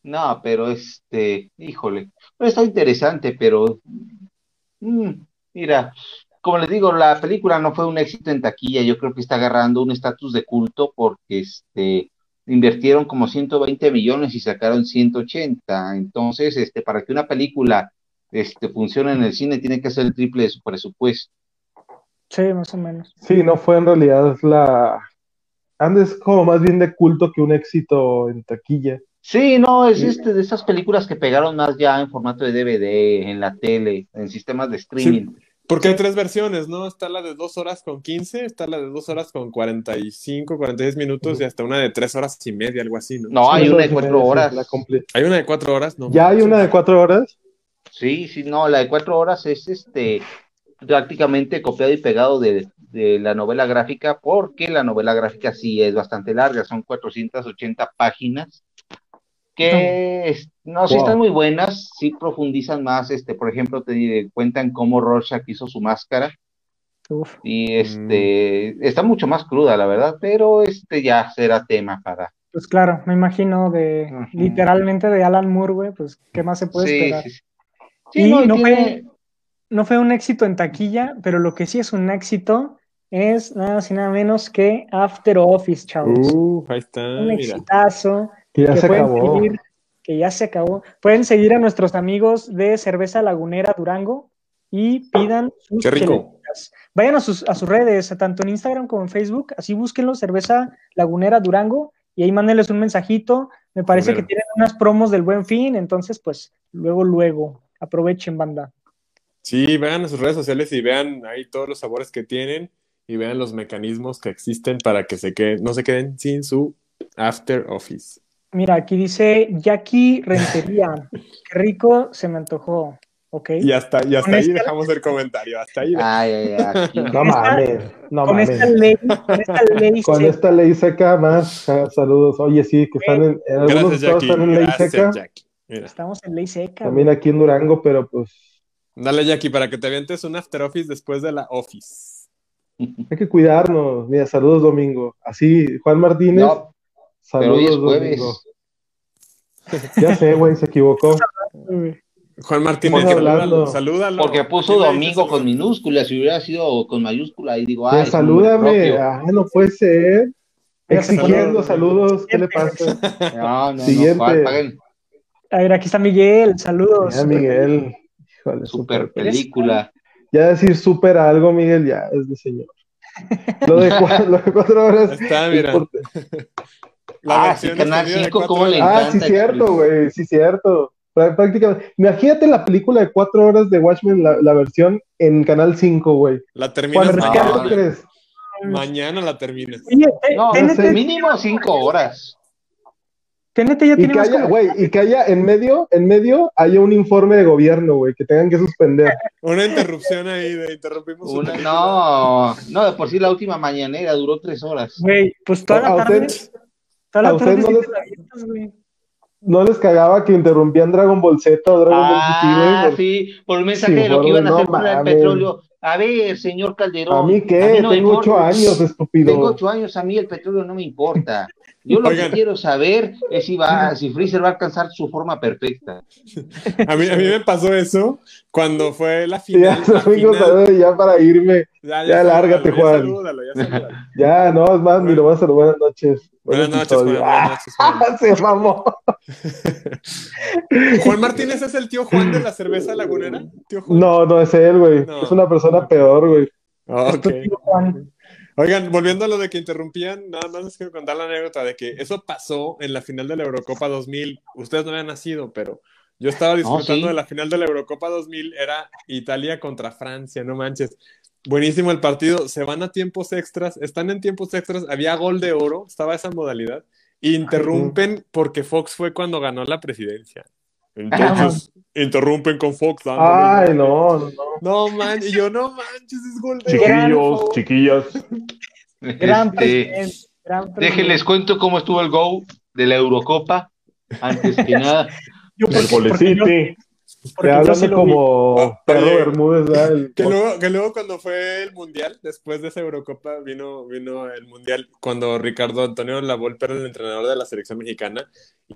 [SPEAKER 2] No, pero este, híjole, está interesante, pero mm, mira, como les digo, la película no fue un éxito en taquilla, yo creo que está agarrando un estatus de culto porque este invirtieron como 120 millones y sacaron 180, entonces este para que una película este funcione en el cine tiene que ser el triple de su presupuesto.
[SPEAKER 1] Sí, más o menos.
[SPEAKER 3] Sí, no fue en realidad la. Andes como más bien de culto que un éxito en taquilla.
[SPEAKER 2] Sí, no, es este de esas películas que pegaron más ya en formato de DVD, en la tele, en sistemas de streaming.
[SPEAKER 4] Porque hay tres versiones, ¿no? Está la de dos horas con 15, está la de dos horas con 45, 46 minutos y hasta una de tres horas y media, algo así, ¿no?
[SPEAKER 2] No, hay una de
[SPEAKER 3] eso
[SPEAKER 2] cuatro
[SPEAKER 3] sí,
[SPEAKER 2] horas.
[SPEAKER 3] la comple-
[SPEAKER 4] Hay una de cuatro horas, ¿no?
[SPEAKER 3] ¿Ya hay una de cuatro horas?
[SPEAKER 2] Sí, sí, no, la de cuatro horas es este prácticamente copiado y pegado de, de la novela gráfica, porque la novela gráfica sí es bastante larga, son 480 páginas, que no, sí
[SPEAKER 3] Wow.
[SPEAKER 2] están muy buenas, sí profundizan más, este, por ejemplo, te cuentan cómo Rorschach hizo su máscara,
[SPEAKER 1] Uf.
[SPEAKER 2] y este, está mucho más cruda, la verdad, pero este ya será tema para...
[SPEAKER 1] Pues claro, me imagino de literalmente de Alan Moore, güey, pues ¿qué más se puede
[SPEAKER 2] Sí,
[SPEAKER 1] esperar?
[SPEAKER 2] sí, sí. Sí,
[SPEAKER 1] Y
[SPEAKER 2] no, y
[SPEAKER 1] no
[SPEAKER 2] tiene-
[SPEAKER 1] fue, no fue un éxito en taquilla, pero lo que sí es un éxito es nada más y nada menos que After Office, chavos.
[SPEAKER 4] Uh, ahí está,
[SPEAKER 1] un
[SPEAKER 4] mira.
[SPEAKER 1] exitazo
[SPEAKER 3] Que ya
[SPEAKER 1] que
[SPEAKER 3] se
[SPEAKER 1] pueden
[SPEAKER 3] acabó.
[SPEAKER 1] seguir, que ya se acabó. Pueden seguir a nuestros amigos de Cerveza Lagunera Durango y pidan sus
[SPEAKER 4] Qué rico.
[SPEAKER 1] Vayan a sus, a sus redes, tanto en Instagram como en Facebook, así búsquenlo, Cerveza Lagunera Durango, y ahí mándenles un mensajito. Me parece
[SPEAKER 4] Lagunera.
[SPEAKER 1] que tienen unas promos del buen fin, entonces pues luego, luego, aprovechen, banda.
[SPEAKER 4] Sí, vean a sus redes sociales y vean ahí todos los sabores que tienen y vean los mecanismos que existen para que se queden, no se queden sin su after office.
[SPEAKER 1] Mira, aquí dice Jackie Rentería. Qué rico, se me antojó. Ok.
[SPEAKER 4] Y hasta, y hasta
[SPEAKER 1] Con
[SPEAKER 4] ahí
[SPEAKER 1] esta-
[SPEAKER 4] dejamos el comentario. Hasta ahí.
[SPEAKER 2] Ay, ay, ay, aquí no.
[SPEAKER 3] No
[SPEAKER 1] Con esta-
[SPEAKER 3] mames, no
[SPEAKER 1] con
[SPEAKER 3] mames.
[SPEAKER 1] esta ley, con esta ley
[SPEAKER 3] Con
[SPEAKER 1] seca,
[SPEAKER 3] esta ley seca más, saludos. Oye, sí, que están en, en algunos
[SPEAKER 4] Gracias,
[SPEAKER 3] estados están en ley
[SPEAKER 4] Gracias,
[SPEAKER 3] seca,
[SPEAKER 1] estamos en ley seca.
[SPEAKER 3] también aquí en Durango, pero pues
[SPEAKER 4] Dale, Jackie, para que te avientes un after office después de la office.
[SPEAKER 3] hay que cuidarnos. Mira, saludos Domingo. Así, Juan Martínez,
[SPEAKER 2] No, pero hoy
[SPEAKER 3] saludos
[SPEAKER 2] es jueves.
[SPEAKER 3] Domingo. Ya sé, güey, se equivocó.
[SPEAKER 4] Juan Martínez, salúdalo.
[SPEAKER 2] Porque puso
[SPEAKER 4] ¿Quién le dice
[SPEAKER 2] domingo con minúscula, si hubiera sido con mayúscula, y digo, ah,
[SPEAKER 3] salúdame. Ah, no puede ser. Exigiendo
[SPEAKER 4] saludos.
[SPEAKER 3] saludos. ¿Qué le pasa?
[SPEAKER 2] No, no,
[SPEAKER 3] Siguiente.
[SPEAKER 2] no,
[SPEAKER 1] A ver, aquí está Miguel, saludos.
[SPEAKER 3] Ya, Miguel. Híjole,
[SPEAKER 2] super película.
[SPEAKER 3] Ya decir súper algo, Miguel, ya es de señor. Lo de, cua- lo de cuatro horas.
[SPEAKER 4] Está, mira. La
[SPEAKER 2] Ah, sí, Canal
[SPEAKER 4] extendida de
[SPEAKER 2] 5,
[SPEAKER 4] cuatro
[SPEAKER 2] ¿cómo le
[SPEAKER 4] horas.
[SPEAKER 3] Ah, sí,
[SPEAKER 2] encanta
[SPEAKER 3] cierto, güey, sí, cierto. Prá- Prácticamente. Imagínate la película de cuatro horas de Watchmen, la, la versión en Canal 5, güey.
[SPEAKER 4] La
[SPEAKER 3] ¿Cuál
[SPEAKER 4] terminas mañana. Mañana la terminas.
[SPEAKER 1] Oye, T-
[SPEAKER 2] No,
[SPEAKER 1] TNT,
[SPEAKER 2] mínimo cinco horas.
[SPEAKER 1] TNT ya
[SPEAKER 3] Y
[SPEAKER 1] tiene
[SPEAKER 3] que
[SPEAKER 1] más
[SPEAKER 3] haya, güey, y que haya en medio, en medio, haya un informe de gobierno, güey, que tengan que suspender.
[SPEAKER 4] Una interrupción ahí de interrumpimos.
[SPEAKER 2] Una- no, no, de por sí la última mañanera duró tres horas.
[SPEAKER 1] Güey, pues toda
[SPEAKER 3] ¿A
[SPEAKER 1] la tarde,
[SPEAKER 3] ustedes,
[SPEAKER 1] toda la tarde
[SPEAKER 3] no les-
[SPEAKER 1] güey.
[SPEAKER 3] no les cagaba que interrumpían Dragon Ball Z o Dragon Ball GT,
[SPEAKER 2] Ah, sí, por el mensaje
[SPEAKER 3] Sí,
[SPEAKER 2] de lo que iban a
[SPEAKER 3] no
[SPEAKER 2] hacer con el petróleo. A ver, señor Calderón.
[SPEAKER 3] A mí qué,
[SPEAKER 2] no
[SPEAKER 3] tengo ocho años, estúpido.
[SPEAKER 2] Tengo ocho años, a mí el petróleo no me importa. Yo lo
[SPEAKER 4] Oigan.
[SPEAKER 2] que quiero saber es si va, si Freezer va a alcanzar su forma perfecta.
[SPEAKER 4] A mí, a mí me pasó eso cuando fue la
[SPEAKER 3] Ya,
[SPEAKER 4] final. la
[SPEAKER 3] Domingo,
[SPEAKER 4] final.
[SPEAKER 3] ya para irme.
[SPEAKER 4] Ya,
[SPEAKER 3] ya lárgate,
[SPEAKER 4] salúdalo,
[SPEAKER 3] Juan.
[SPEAKER 4] Ya salúdalo, ya salúdalo.
[SPEAKER 3] Ya, no, es más, ni lo voy a hacer. Buenas noches.
[SPEAKER 4] Buenas
[SPEAKER 3] Buen
[SPEAKER 4] noches, Juan. Buenas noches, Juan.
[SPEAKER 3] Ah, se mamó.
[SPEAKER 4] Juan Martínez es el tío Juan de la cerveza lagunera. ¿Tío Juan?
[SPEAKER 3] No, no es él, güey.
[SPEAKER 4] No.
[SPEAKER 3] Es una persona peor, güey.
[SPEAKER 4] Ok.
[SPEAKER 1] Tío Juan.
[SPEAKER 4] Oigan, volviendo a lo de que interrumpían, nada más les quiero contar la anécdota de que eso pasó en la final de la Eurocopa 2000. Ustedes no habían nacido, pero yo estaba disfrutando
[SPEAKER 2] sí.
[SPEAKER 4] de la final de la Eurocopa 2000. Era Italia contra Francia, no manches. Buenísimo el partido. Se van a tiempos extras. Están en tiempos extras. Había gol de oro. Estaba esa modalidad. Interrumpen porque Fox fue cuando ganó la presidencia. Entonces, interrumpen con Fox. dándole-
[SPEAKER 3] Ay, no, no, no.
[SPEAKER 4] No, man. Y yo, no manches, es gol de.
[SPEAKER 1] Chiquillos,
[SPEAKER 3] chiquillas.
[SPEAKER 1] Gran
[SPEAKER 2] Este,
[SPEAKER 1] gran presidente.
[SPEAKER 2] déjenles cuento cómo estuvo el go de la Eurocopa. Antes que nada,
[SPEAKER 1] Yo porque- porque yo- porque
[SPEAKER 3] hablando como
[SPEAKER 4] Oh,
[SPEAKER 3] perro
[SPEAKER 4] oye.
[SPEAKER 3] Bermúdez, ¿verdad? El-
[SPEAKER 4] Que luego, que luego cuando fue el Mundial, después de esa Eurocopa, vino, vino el Mundial cuando Ricardo Antonio Lavolpe era el entrenador de la selección mexicana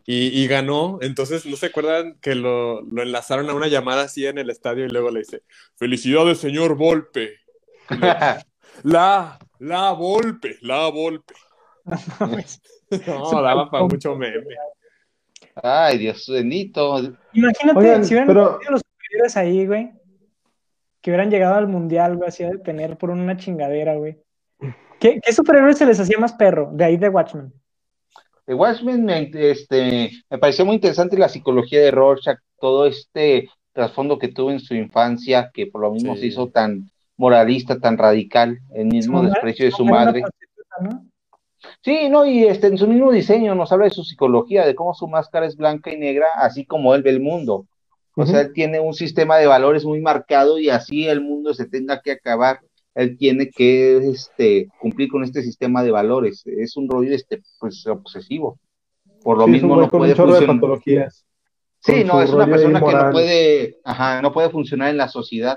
[SPEAKER 4] y, y ganó. Entonces, ¿no se acuerdan que lo, lo enlazaron a una llamada así en el estadio y luego le dice, felicidades, señor Volpe. La, la Volpe, la Volpe. No, daba para mucho meme.
[SPEAKER 2] Ay, Dios bendito.
[SPEAKER 1] Imagínate
[SPEAKER 3] Oigan,
[SPEAKER 1] si hubieran
[SPEAKER 3] pero-
[SPEAKER 1] los superiores ahí, güey. que hubieran llegado al mundial, güey, así a detener por una chingadera, güey. ¿Qué, ¿Qué superhéroe se les hacía más perro? De ahí de Watchmen.
[SPEAKER 2] De Watchmen me, este, me pareció muy interesante la psicología de Rorschach, todo este trasfondo que tuvo en su infancia, que por lo mismo
[SPEAKER 4] Sí.
[SPEAKER 2] se hizo tan moralista, tan radical, el mismo
[SPEAKER 1] Su madre-
[SPEAKER 2] desprecio de su madre.
[SPEAKER 1] ¿no?
[SPEAKER 2] Sí, no, y este, en su mismo diseño nos habla de su psicología, de cómo su máscara es blanca y negra, así como él ve el mundo. O sea, él tiene un sistema de valores muy marcado y así el mundo se tenga que acabar, él tiene que este, cumplir con este sistema de valores. Es un rollo este, pues, obsesivo. Por lo
[SPEAKER 3] Sí,
[SPEAKER 2] mismo no puede funcionar. Sí, no, es una persona que no puede, ajá, no puede funcionar en la sociedad.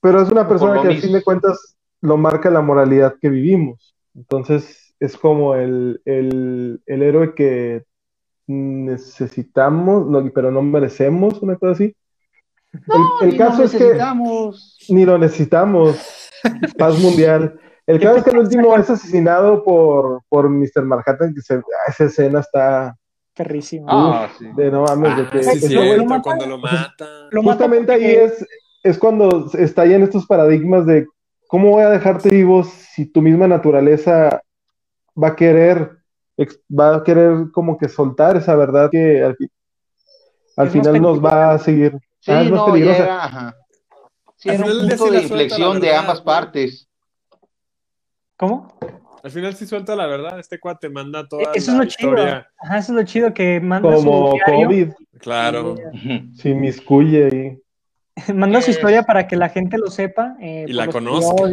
[SPEAKER 3] Pero es una persona que al fin de cuentas lo marca la moralidad que vivimos. Entonces es como el, el, el héroe que necesitamos, no, pero no merecemos, una cosa así. el el caso
[SPEAKER 2] no
[SPEAKER 3] es que
[SPEAKER 2] necesitamos.
[SPEAKER 3] ni lo necesitamos. Paz mundial. El
[SPEAKER 1] ¿Qué
[SPEAKER 3] caso es que el último es asesinado por, por Mr. Manhattan, que se, esa escena está
[SPEAKER 1] Perrísimo.
[SPEAKER 2] Ah, sí.
[SPEAKER 3] de no mames, de
[SPEAKER 4] Ah,
[SPEAKER 3] que
[SPEAKER 4] sí, cierto,
[SPEAKER 1] lo matan.
[SPEAKER 4] cuando lo
[SPEAKER 1] mata
[SPEAKER 3] Justamente ahí es, es cuando estallan estos paradigmas de cómo voy a dejarte vivo si tu misma naturaleza va a querer, va a querer como que soltar esa verdad que al,
[SPEAKER 1] Es
[SPEAKER 3] final nos va a seguir.
[SPEAKER 2] Sí,
[SPEAKER 3] Ah, es más
[SPEAKER 2] no,
[SPEAKER 3] peligrosa.
[SPEAKER 2] era, ajá. Sí,
[SPEAKER 4] Al
[SPEAKER 2] era un
[SPEAKER 4] final
[SPEAKER 2] punto
[SPEAKER 4] sí
[SPEAKER 2] de inflexión de ambas
[SPEAKER 4] ¿no?
[SPEAKER 2] partes.
[SPEAKER 1] ¿Cómo?
[SPEAKER 4] Al final sí suelta la verdad, este cuate manda toda
[SPEAKER 1] Eso es lo chido. Ajá, eso es lo chido que manda
[SPEAKER 3] Como
[SPEAKER 1] su
[SPEAKER 3] COVID,
[SPEAKER 4] Claro.
[SPEAKER 3] se inmiscuye ahí.
[SPEAKER 1] manda su
[SPEAKER 2] Es-
[SPEAKER 1] historia para que la gente lo sepa. eh,
[SPEAKER 4] Y la conozca.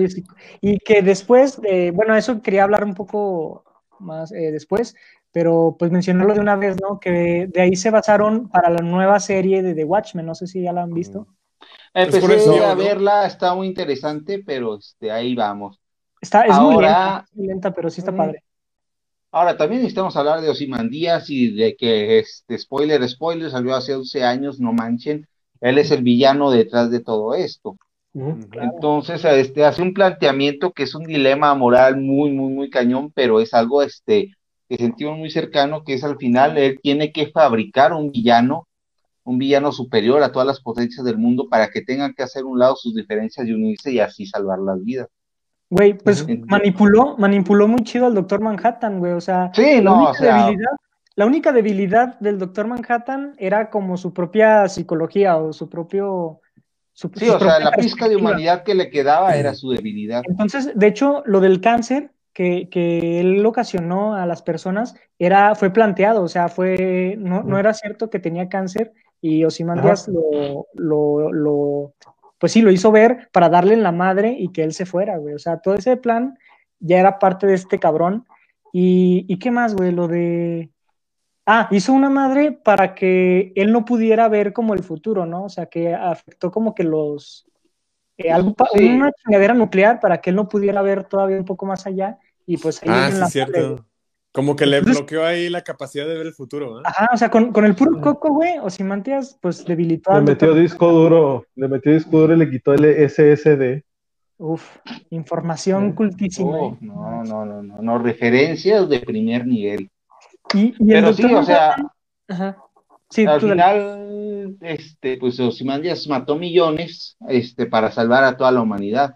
[SPEAKER 1] Y, y que después, de- bueno, eso quería hablar un poco más eh, después, pero pues mencionarlo de una vez, ¿no? Que de ahí se basaron para la nueva serie de The Watchmen, no sé si ya la han visto.
[SPEAKER 2] Empecé
[SPEAKER 4] por eso,
[SPEAKER 2] a
[SPEAKER 4] ¿no?
[SPEAKER 2] verla, está muy interesante, pero este, ahí vamos.
[SPEAKER 1] Está, es muy lenta, muy lenta, pero sí está
[SPEAKER 2] Mm.
[SPEAKER 1] padre.
[SPEAKER 2] Ahora, también necesitamos hablar de Ozymandias y de que, este, spoiler, spoiler, salió hace 11 años, no manchen, él es el villano detrás de todo esto. Entonces, este, hace un planteamiento que es un dilema moral muy, muy, muy cañón, pero es algo, este, que sentimos muy cercano, que es al final, él tiene que fabricar un villano, un villano superior a todas las potencias del mundo para que tengan que hacer un lado sus diferencias y unirse y así salvar las vidas.
[SPEAKER 1] Güey, pues manipuló, manipuló muy chido al Doctor Manhattan, güey. O sea,
[SPEAKER 2] Sí,
[SPEAKER 1] la,
[SPEAKER 2] no,
[SPEAKER 1] única
[SPEAKER 2] o sea,
[SPEAKER 1] debilidad, la única debilidad del Doctor Manhattan era como su propia psicología o su propio. Su,
[SPEAKER 2] sí,
[SPEAKER 1] su
[SPEAKER 2] o sea, la pizca de humanidad que le quedaba era su debilidad.
[SPEAKER 1] Entonces, de hecho, lo del cáncer que, que él ocasionó a las personas era, fue planteado, o sea, fue, no, no era cierto que tenía cáncer y Ozymandias lo, lo, lo, pues sí, lo hizo ver para darle en la madre y que él se fuera, güey. O sea, todo ese plan ya era parte de este cabrón. ¿Y, y qué más, güey? Lo de... Ah, hizo una madre para que él no pudiera ver como el futuro, ¿no? O sea, que afectó como que los... eh, algo pa-
[SPEAKER 2] Sí.
[SPEAKER 1] Una chingadera nuclear para que él no pudiera ver todavía un poco más allá y pues ahí
[SPEAKER 4] Ah,
[SPEAKER 1] en
[SPEAKER 4] sí,
[SPEAKER 1] la madre,
[SPEAKER 4] cierto. Como que le
[SPEAKER 1] Entonces-
[SPEAKER 4] bloqueó ahí la capacidad de ver el futuro, ¿eh?
[SPEAKER 1] Ajá, o sea, con, con el puro coco, güey, Ozymandias, pues debilitó
[SPEAKER 3] Le metió
[SPEAKER 1] doctor.
[SPEAKER 3] disco duro, le metió disco duro y le quitó el SSD.
[SPEAKER 1] Uf, información
[SPEAKER 3] Mm.
[SPEAKER 1] cultísima.
[SPEAKER 2] Oh,
[SPEAKER 1] eh.
[SPEAKER 2] no, no, no, no, no, referencias de primer nivel.
[SPEAKER 1] Y, y el
[SPEAKER 2] Pero sí, o sea,
[SPEAKER 1] Manhattan- Ajá. Sí,
[SPEAKER 2] al
[SPEAKER 1] dale.
[SPEAKER 2] final, este, pues Ozymandias mató millones, este, para salvar a toda la humanidad,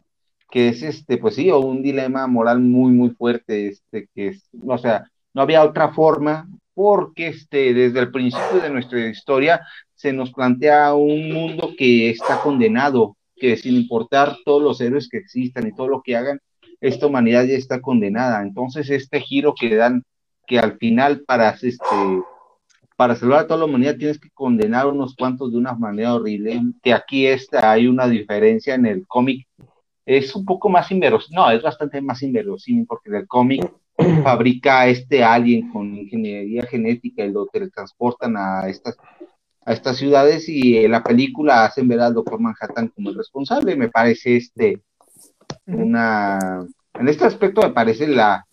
[SPEAKER 2] que es, este, pues sí, un dilema moral muy, muy fuerte, este, que es, o sea, no había otra forma, porque, este, desde el principio de nuestra historia se nos plantea un mundo que está condenado, que sin importar todos los héroes que existan y todo lo que hagan, esta humanidad ya está condenada. Entonces, este giro que dan, que al final para, este, para salvar a toda la humanidad tienes que condenar a unos cuantos de una manera horrible, que aquí está, hay una diferencia en el cómic, es un poco más inverosímil, no, es bastante más inverosímil porque en el cómic fabrica a este alien con ingeniería genética y lo teletransportan a estas, a estas ciudades y en la película hacen ver al Doctor Manhattan como el responsable, me parece este una, en este aspecto me parece la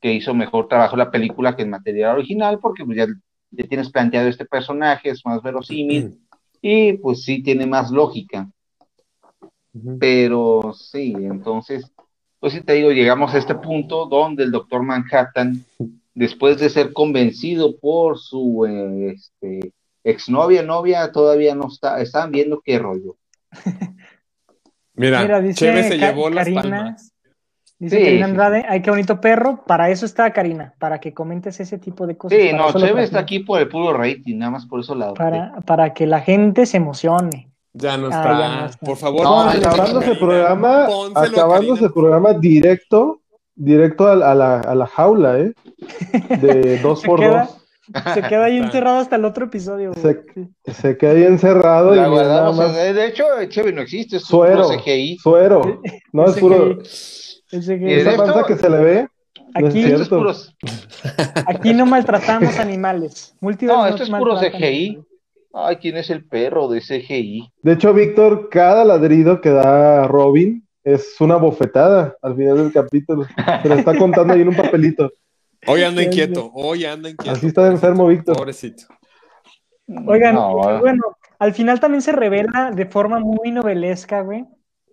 [SPEAKER 2] que hizo mejor trabajo la película que el material original porque pues ya ya tienes planteado este personaje, es más verosímil y pues sí tiene más lógica. Pero sí, entonces, pues sí te digo, llegamos a este punto donde el doctor Manhattan, después de ser convencido por su eh, este, exnovia, novia, todavía no está, están viendo qué rollo.
[SPEAKER 4] Mira,
[SPEAKER 1] Mira, dice
[SPEAKER 4] se llevó las
[SPEAKER 1] Karina,
[SPEAKER 4] palmas.
[SPEAKER 1] Dice
[SPEAKER 2] Sí,
[SPEAKER 1] Karina
[SPEAKER 2] sí,
[SPEAKER 1] Andrade, ay, qué bonito perro. Para eso está Karina, para que comentes ese tipo de cosas.
[SPEAKER 2] Sí, no, Cheve está aquí por el puro rating, nada más por eso la.
[SPEAKER 1] Para, para que la gente se emocione.
[SPEAKER 4] Ya no
[SPEAKER 1] Ah,
[SPEAKER 4] está.
[SPEAKER 1] ya no está.
[SPEAKER 4] Por favor,
[SPEAKER 2] No,
[SPEAKER 4] pónselo a
[SPEAKER 3] acabándose el
[SPEAKER 4] Karina.
[SPEAKER 3] programa,
[SPEAKER 4] Pónselo a
[SPEAKER 3] acabándose
[SPEAKER 4] Karina.
[SPEAKER 3] el programa directo, directo a, a la, a la jaula, ¿eh? De dos
[SPEAKER 1] Se
[SPEAKER 3] por
[SPEAKER 1] queda-
[SPEAKER 3] dos.
[SPEAKER 1] Se queda ahí encerrado hasta el otro episodio.
[SPEAKER 3] Se, se queda ahí encerrado y mira, nada más
[SPEAKER 2] de hecho, Cheve no existe, es
[SPEAKER 3] Suero.
[SPEAKER 2] puro CGI.
[SPEAKER 3] suero. No es
[SPEAKER 1] Ese
[SPEAKER 3] puro. Esa
[SPEAKER 2] esto-
[SPEAKER 3] panza que se le ve. no es
[SPEAKER 1] Aquí-
[SPEAKER 2] Esto es
[SPEAKER 3] cierto.
[SPEAKER 2] puro,
[SPEAKER 1] Aquí no maltratamos animales. Multiverse
[SPEAKER 2] no, esto es puro CGI. Ay, ¿quién es el perro de CGI?
[SPEAKER 3] De hecho, Víctor, cada ladrido que da Robin es una bofetada al final del capítulo. Se lo está contando ahí en un papelito.
[SPEAKER 4] Hoy anda inquieto, hoy anda inquieto.
[SPEAKER 3] Así está de enfermo, Víctor.
[SPEAKER 4] Pobrecito.
[SPEAKER 1] Oigan,
[SPEAKER 2] No,
[SPEAKER 1] bueno, al final también se revela de forma muy novelesca, güey,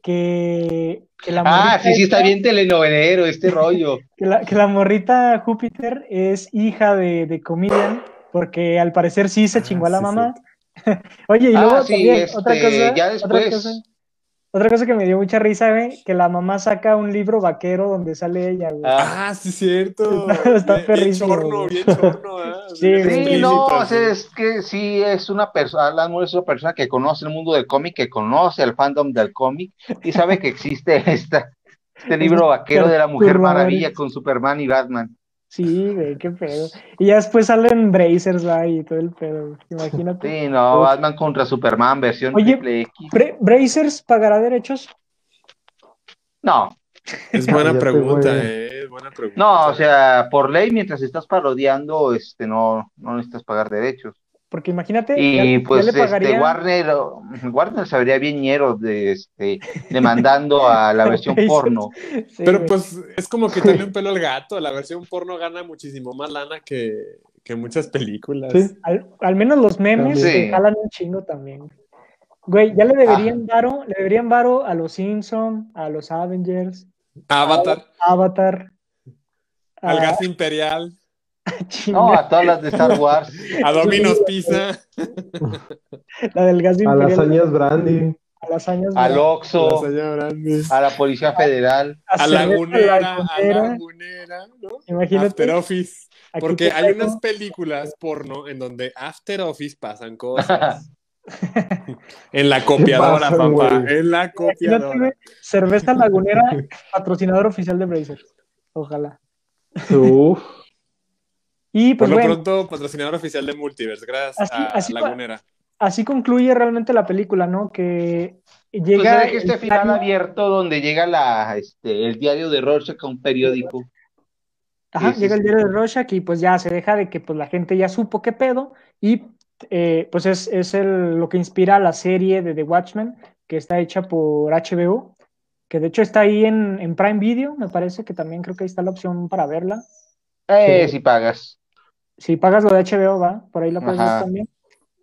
[SPEAKER 1] que, que la
[SPEAKER 2] Ah,
[SPEAKER 1] morrita
[SPEAKER 2] sí, sí, está bien telenovelero este rollo.
[SPEAKER 1] Que la, que la morrita Júpiter es hija de, de comedian, porque al parecer sí se
[SPEAKER 4] Ah,
[SPEAKER 1] chingó a la
[SPEAKER 4] sí,
[SPEAKER 1] mamá. Oye, y
[SPEAKER 2] Ah,
[SPEAKER 1] luego
[SPEAKER 2] sí,
[SPEAKER 1] también,
[SPEAKER 2] este,
[SPEAKER 1] otra cosa,
[SPEAKER 2] ya
[SPEAKER 1] otra
[SPEAKER 2] después.
[SPEAKER 1] cosa, otra cosa que me dio mucha risa, güey, que la mamá saca un libro vaquero donde sale ella, güey.
[SPEAKER 2] Ah,
[SPEAKER 4] Ah, sí, cierto.
[SPEAKER 1] Está- está
[SPEAKER 4] Bien- bien
[SPEAKER 1] perrísimo,
[SPEAKER 4] chorno, bien chorno. ¿eh?
[SPEAKER 1] Sí,
[SPEAKER 4] Bien
[SPEAKER 1] güey.
[SPEAKER 2] Sí, no, o sea, es que sí es una persona, Alan Moore es una persona que conoce el mundo del cómic, que conoce el fandom del cómic y sabe que existe esta, este libro vaquero de la Mujer. Maravilla con Superman y Batman.
[SPEAKER 1] Sí, güey, qué pedo. Y ya después salen Brazers, güey, y todo el pedo, güey. imagínate.
[SPEAKER 2] Sí, no,
[SPEAKER 1] Uf.
[SPEAKER 2] Batman contra Superman, versión
[SPEAKER 1] Oye,
[SPEAKER 2] triple X.
[SPEAKER 1] Bra- ¿Brazers pagará derechos?
[SPEAKER 2] No,
[SPEAKER 4] Es buena pregunta, eh. es buena pregunta.
[SPEAKER 2] no, o sea, por ley, mientras estás parodiando, este, no, no necesitas pagar derechos.
[SPEAKER 1] Porque imagínate,
[SPEAKER 2] Y
[SPEAKER 1] ya, ya
[SPEAKER 2] pues
[SPEAKER 1] le
[SPEAKER 2] este
[SPEAKER 1] pagaría
[SPEAKER 2] Warner, Warner se vería bien ñero de este demandando a la versión porno.
[SPEAKER 1] Sí,
[SPEAKER 4] Pero
[SPEAKER 1] güey.
[SPEAKER 4] pues es como quitarle un pelo al gato. La versión porno gana muchísimo más lana que, que muchas películas.
[SPEAKER 3] Sí.
[SPEAKER 1] Al, al menos los memes
[SPEAKER 2] Sí.
[SPEAKER 1] jalan un chingo también. Güey, ya le deberían varo, le deberían varo a los Simpson, a los Avengers,
[SPEAKER 4] Avatar,
[SPEAKER 1] Avatar,
[SPEAKER 4] al gas imperial,
[SPEAKER 2] No, a todas las de Star Wars.
[SPEAKER 4] a Domino's Pizza,
[SPEAKER 1] la del gas
[SPEAKER 3] A
[SPEAKER 1] imperial,
[SPEAKER 3] lasañas Brandy.
[SPEAKER 1] a las años
[SPEAKER 2] Al
[SPEAKER 4] a la
[SPEAKER 2] Oxxo, a la Policía Federal.
[SPEAKER 4] a Lagunera, a Lagunera, ¿no?
[SPEAKER 1] Imagínate.
[SPEAKER 4] After Office. Porque hay
[SPEAKER 1] traigo-
[SPEAKER 4] unas películas porno en donde After Office pasan cosas. En la copiadora, papá.
[SPEAKER 3] güey?
[SPEAKER 4] En la copiadora.
[SPEAKER 1] Cerveza Lagunera, patrocinador oficial de Brazers. Ojalá.
[SPEAKER 3] Uf.
[SPEAKER 1] Y
[SPEAKER 4] Por
[SPEAKER 1] pues
[SPEAKER 4] lo
[SPEAKER 1] bueno,
[SPEAKER 4] pronto, patrocinador oficial de Multiverse. Gracias
[SPEAKER 1] Así-
[SPEAKER 4] a
[SPEAKER 1] así.
[SPEAKER 4] Lagunera.
[SPEAKER 1] así concluye realmente la película, ¿no? Que
[SPEAKER 2] Pues
[SPEAKER 1] llega.
[SPEAKER 2] deja este
[SPEAKER 1] el
[SPEAKER 2] final
[SPEAKER 1] diario-
[SPEAKER 2] abierto donde llega la, este, el diario de Rorschach a un periódico.
[SPEAKER 1] Ajá,
[SPEAKER 2] Sí, sí,
[SPEAKER 1] llega el
[SPEAKER 2] sí.
[SPEAKER 1] diario de Rorschach y pues ya se deja de que pues la gente ya supo qué pedo y eh, pues es, es el, lo que inspira la serie de The Watchmen que está hecha por HBO, que de hecho está ahí en, en Prime Video, me parece que también creo que ahí está la opción para verla.
[SPEAKER 2] Eh,
[SPEAKER 3] Sí.
[SPEAKER 2] si pagas.
[SPEAKER 1] Si pagas lo de HBO, va, por ahí la puedes ver también.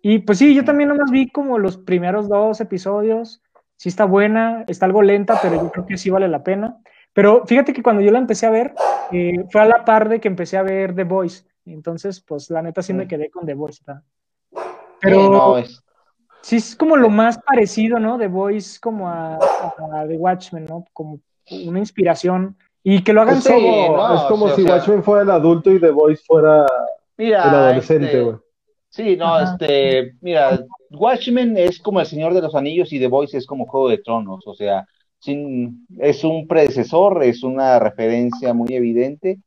[SPEAKER 1] Y pues sí, yo también nomás vi como los primeros dos episodios. Sí está buena, está algo lenta, pero yo creo que sí vale la pena. Pero fíjate que cuando yo la empecé a ver, eh, fue a la par de que empecé a ver The Voice. Entonces, pues la neta sí me
[SPEAKER 2] Mm.
[SPEAKER 1] quedé con The Voice. ¿verdad?
[SPEAKER 2] Sí,
[SPEAKER 1] Pero
[SPEAKER 2] no, es-
[SPEAKER 1] sí es como lo más parecido, ¿no? The Voice como a, a The Watchmen, ¿no? Como una inspiración. Y que lo hagan
[SPEAKER 3] Es
[SPEAKER 2] Sí,
[SPEAKER 3] como,
[SPEAKER 2] no,
[SPEAKER 3] es como si
[SPEAKER 2] o sea-
[SPEAKER 3] Watchmen fuera el adulto y The Voice fuera
[SPEAKER 2] Mira,
[SPEAKER 3] el adolescente,
[SPEAKER 2] este,
[SPEAKER 3] güey.
[SPEAKER 2] Sí, no,
[SPEAKER 1] Ajá.
[SPEAKER 2] este, mira, Watchmen es como El Señor de los Anillos y The Voice es como Juego de Tronos, o sea, sin, es un predecesor, es una referencia muy evidente,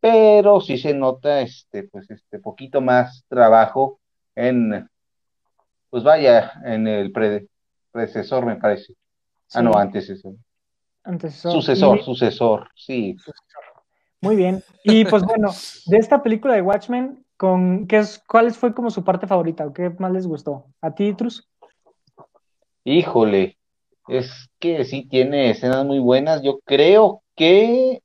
[SPEAKER 2] pero sí se nota, este, pues, este, poquito más trabajo en, pues vaya, en el pre- predecesor, me parece. Ah, no, antes eso.
[SPEAKER 1] antecesor.
[SPEAKER 2] Sucesor,
[SPEAKER 1] Y-
[SPEAKER 2] sucesor, sí.
[SPEAKER 1] Muy bien. Y pues bueno, de esta película de Watchmen, con, ¿qué es, ¿cuál fue como su parte favorita o qué más les gustó? ¿A ti, Trus?
[SPEAKER 2] Híjole, es que sí tiene escenas muy buenas. Yo creo que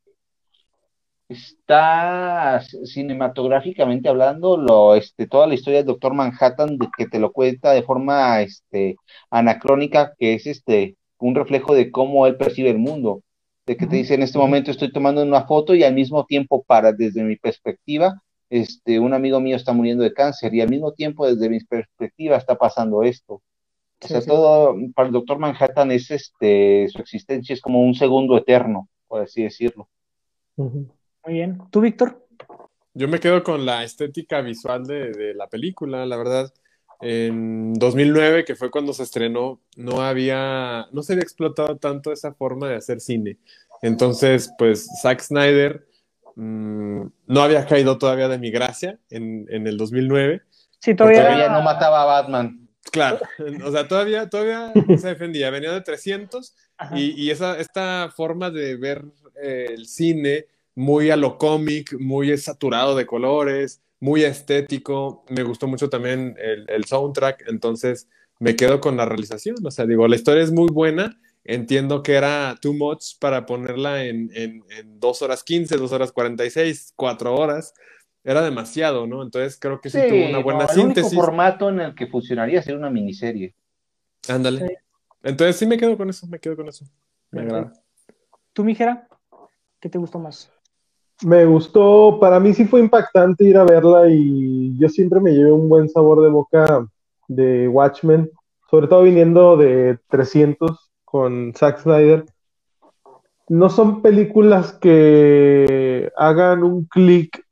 [SPEAKER 2] está cinematográficamente hablando, lo, este, toda la historia del Doctor Manhattan, que te lo cuenta de forma este, anacrónica, que es este, un reflejo de cómo él percibe el mundo. De que te dice, en este momento estoy tomando una foto y al mismo tiempo, para, desde mi perspectiva, este, un amigo mío está muriendo de cáncer y al mismo tiempo, desde mi perspectiva, está pasando esto. O sea, todo para el Doctor Manhattan es este, su existencia es como un segundo eterno, por así decirlo.
[SPEAKER 1] Muy bien. ¿Tú, Víctor?
[SPEAKER 4] Yo me quedo con la estética visual de, de, la película, la verdad. En 2009, que fue cuando se estrenó, no había, no se había explotado tanto esa forma de hacer cine. Entonces, pues Zack Snyder mmm, no había caído todavía de mi gracia en, en el 2009.
[SPEAKER 1] Sí, todavía...
[SPEAKER 2] todavía no mataba a Batman.
[SPEAKER 4] Claro, o sea, todavía, todavía se defendía, venía de 300 y, y, esa, esta forma de ver eh, el cine muy a lo cómic, muy saturado de colores, muy estético, me gustó mucho también el, el, soundtrack, entonces me quedo con la realización, o sea, digo, la historia es muy buena, entiendo que era too much para ponerla en, en, en 2 horas 15, 2 horas 46, 4 horas, era demasiado, ¿no? Entonces creo que sí, sí tuvo una buena
[SPEAKER 2] no, el
[SPEAKER 4] síntesis.
[SPEAKER 2] El formato en el que funcionaría sería una miniserie.
[SPEAKER 4] Ándale. Sí. Entonces sí me quedo con eso, me quedo con eso. Me
[SPEAKER 1] sí.
[SPEAKER 4] agrada.
[SPEAKER 1] ¿Tú, Mijera? ¿Qué te gustó más?
[SPEAKER 3] Me gustó, para mí sí fue impactante ir a verla y yo siempre me llevé un buen sabor de boca de Watchmen, sobre todo viniendo de 300 con Zack Snyder. No son películas que hagan un clic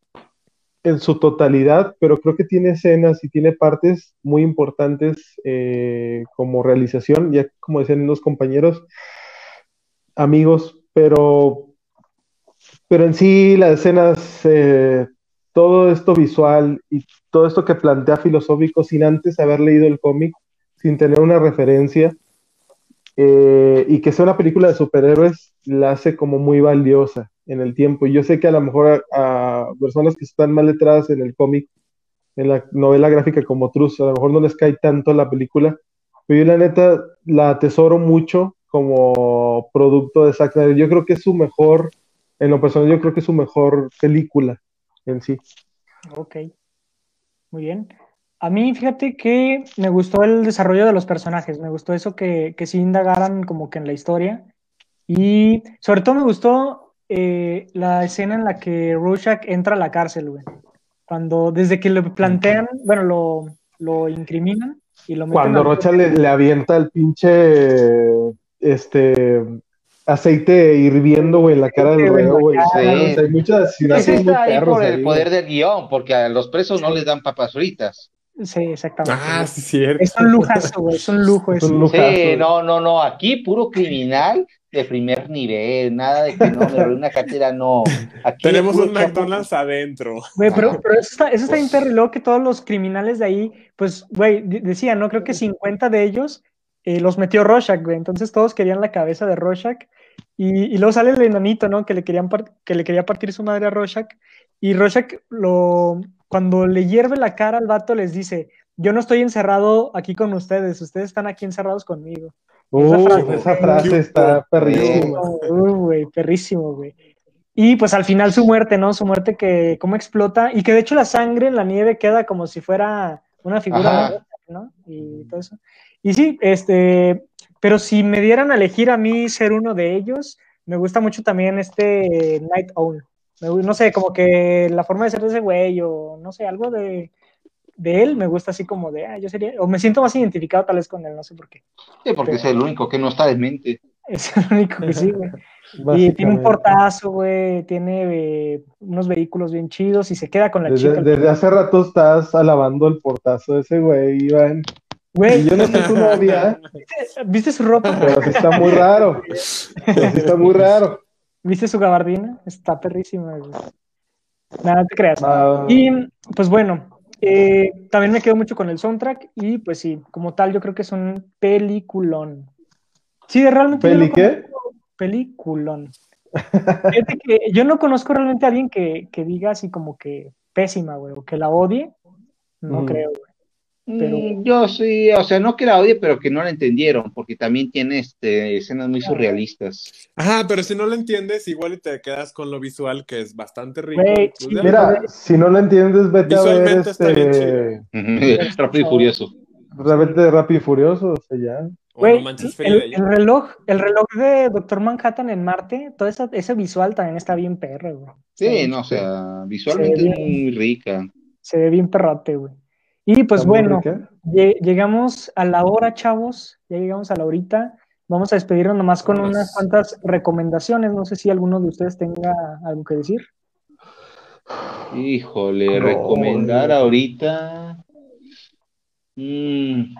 [SPEAKER 3] en su totalidad, pero creo que tiene escenas y tiene partes muy importantes eh, como realización, ya como decían los compañeros, amigos, pero, pero en sí las escenas, eh, todo esto visual y todo esto que plantea filosófico sin antes haber leído el cómic, sin tener una referencia, eh, y que sea una película de superhéroes, la hace como muy valiosa en el tiempo. Y yo sé que a lo mejor a, a personas que están mal letradas en el cómic, en la novela gráfica como Truz, a lo mejor no les cae tanto la película, pero yo la neta la atesoro mucho como producto de Zack Snyder. Yo creo que es su mejor, en lo personal, yo creo que es su mejor película en sí.
[SPEAKER 1] Ok, muy bien. A mí, fíjate que me gustó el desarrollo de los personajes, me gustó eso que, que sí indagaran como que en la historia. Y sobre todo me gustó eh, la escena en la que Rorschach entra a la cárcel, güey. Cuando, desde que lo plantean, bueno, lo, lo incriminan y lo meten
[SPEAKER 3] Cuando Rocha le, le, avienta el pinche, este, aceite hirviendo, güey, en la cara del reo, güey.
[SPEAKER 2] Sí.
[SPEAKER 3] O sea, hay muchas
[SPEAKER 2] asesinatos muy perros por el ahí, poder del guion, porque a los presos no les dan papas fritas.
[SPEAKER 1] Sí, exactamente.
[SPEAKER 4] Ah, sí, cierto.
[SPEAKER 1] Es un lujazo, güey, es un lujo.
[SPEAKER 3] Es un lujazo.
[SPEAKER 2] Sí, no, no, no, aquí puro criminal de primer nivel, nada de que no me doy una cartera, no. Aquí
[SPEAKER 4] Tenemos un McDonald's adentro.
[SPEAKER 1] Güey, pero, pero eso está, eso está bien perro, y luego que todos los criminales de ahí, pues, güey, de- decía, ¿no? Creo que 50 de ellos eh, los metió Rorschach, güey. Entonces todos querían la cabeza de Rorschach. Y, y luego sale el enanito, ¿no? Que le, querían que le quería partir su madre a Rorschach. Y Rorschach, lo, cuando le hierve la cara al vato, les dice, yo no estoy encerrado aquí con ustedes, ustedes están aquí encerrados conmigo.
[SPEAKER 3] Uh,
[SPEAKER 1] Esa frase-
[SPEAKER 3] esa frase está perrísima.
[SPEAKER 1] Uh, güey, perrísimo, güey. Y pues al final su muerte, ¿no? Su muerte que cómo explota y que de hecho la sangre en la nieve queda como si fuera una figura
[SPEAKER 2] Ajá.
[SPEAKER 1] ¿no? Y todo eso. Y sí, este, pero si me dieran a elegir a mí ser uno de ellos, me gusta mucho también este Night Owl. No sé, como que la forma de ser de ese güey o no sé, algo de, de él me gusta así como de, ah, yo sería, o me siento más identificado tal vez con él, no sé por qué.
[SPEAKER 2] Sí, porque es el único que no está de mente.
[SPEAKER 1] Es el único que sí, güey. Y tiene un portazo, güey, tiene eh, unos vehículos bien chidos y se queda con la
[SPEAKER 3] Desde,
[SPEAKER 1] chica.
[SPEAKER 3] desde hace rato estás alabando el portazo de ese güey, Iván. Y
[SPEAKER 1] Güey,
[SPEAKER 3] yo no sé novia,
[SPEAKER 1] ¿viste su ropa?
[SPEAKER 3] pero sí está muy raro. Pero sí está muy raro.
[SPEAKER 1] ¿Viste su gabardina? Está perrísima, güey. Nada, no te creas.
[SPEAKER 3] Ah,
[SPEAKER 1] Y pues bueno, eh, también me quedo mucho con el soundtrack y pues sí, como tal yo creo que es un peliculón. Sí, realmente...
[SPEAKER 3] ¿Peli qué?
[SPEAKER 1] Peliculón. Fíjate que yo no conozco realmente a alguien que, que diga así como que pésima, güey, o que la odie. No
[SPEAKER 3] Ujú.
[SPEAKER 1] creo, güey. Pero-
[SPEAKER 2] Mm, Yo sí, o sea, no que la odie, pero que no la entendieron, porque también tiene este, escenas muy surrealistas.
[SPEAKER 4] Ajá, pero si no lo entiendes, igual y te quedas con lo visual, que es bastante rico. Pues
[SPEAKER 3] Mira, si no lo entiendes, vete a ver
[SPEAKER 4] Visualmente está bien
[SPEAKER 3] este.
[SPEAKER 2] Rápido y furioso.
[SPEAKER 3] Vete de Rápido y Furioso, o sea, ya.
[SPEAKER 4] o
[SPEAKER 1] Güey,
[SPEAKER 4] no manches
[SPEAKER 1] el, el reloj, el reloj de Doctor Manhattan en Marte, todo esa- ese visual también está bien perro, güey.
[SPEAKER 2] Sí, no, o sea, visualmente es muy rica.
[SPEAKER 1] Se ve bien perrote, güey. Y pues
[SPEAKER 3] ¿Está muy
[SPEAKER 1] bueno, llegamos a la hora, chavos. Ya llegamos a la horita. Vamos a despedirnos nomás con unas cuantas recomendaciones. No sé si alguno de ustedes tenga algo que decir.
[SPEAKER 2] Híjole,
[SPEAKER 3] No,
[SPEAKER 2] recomendar ahorita. Mm.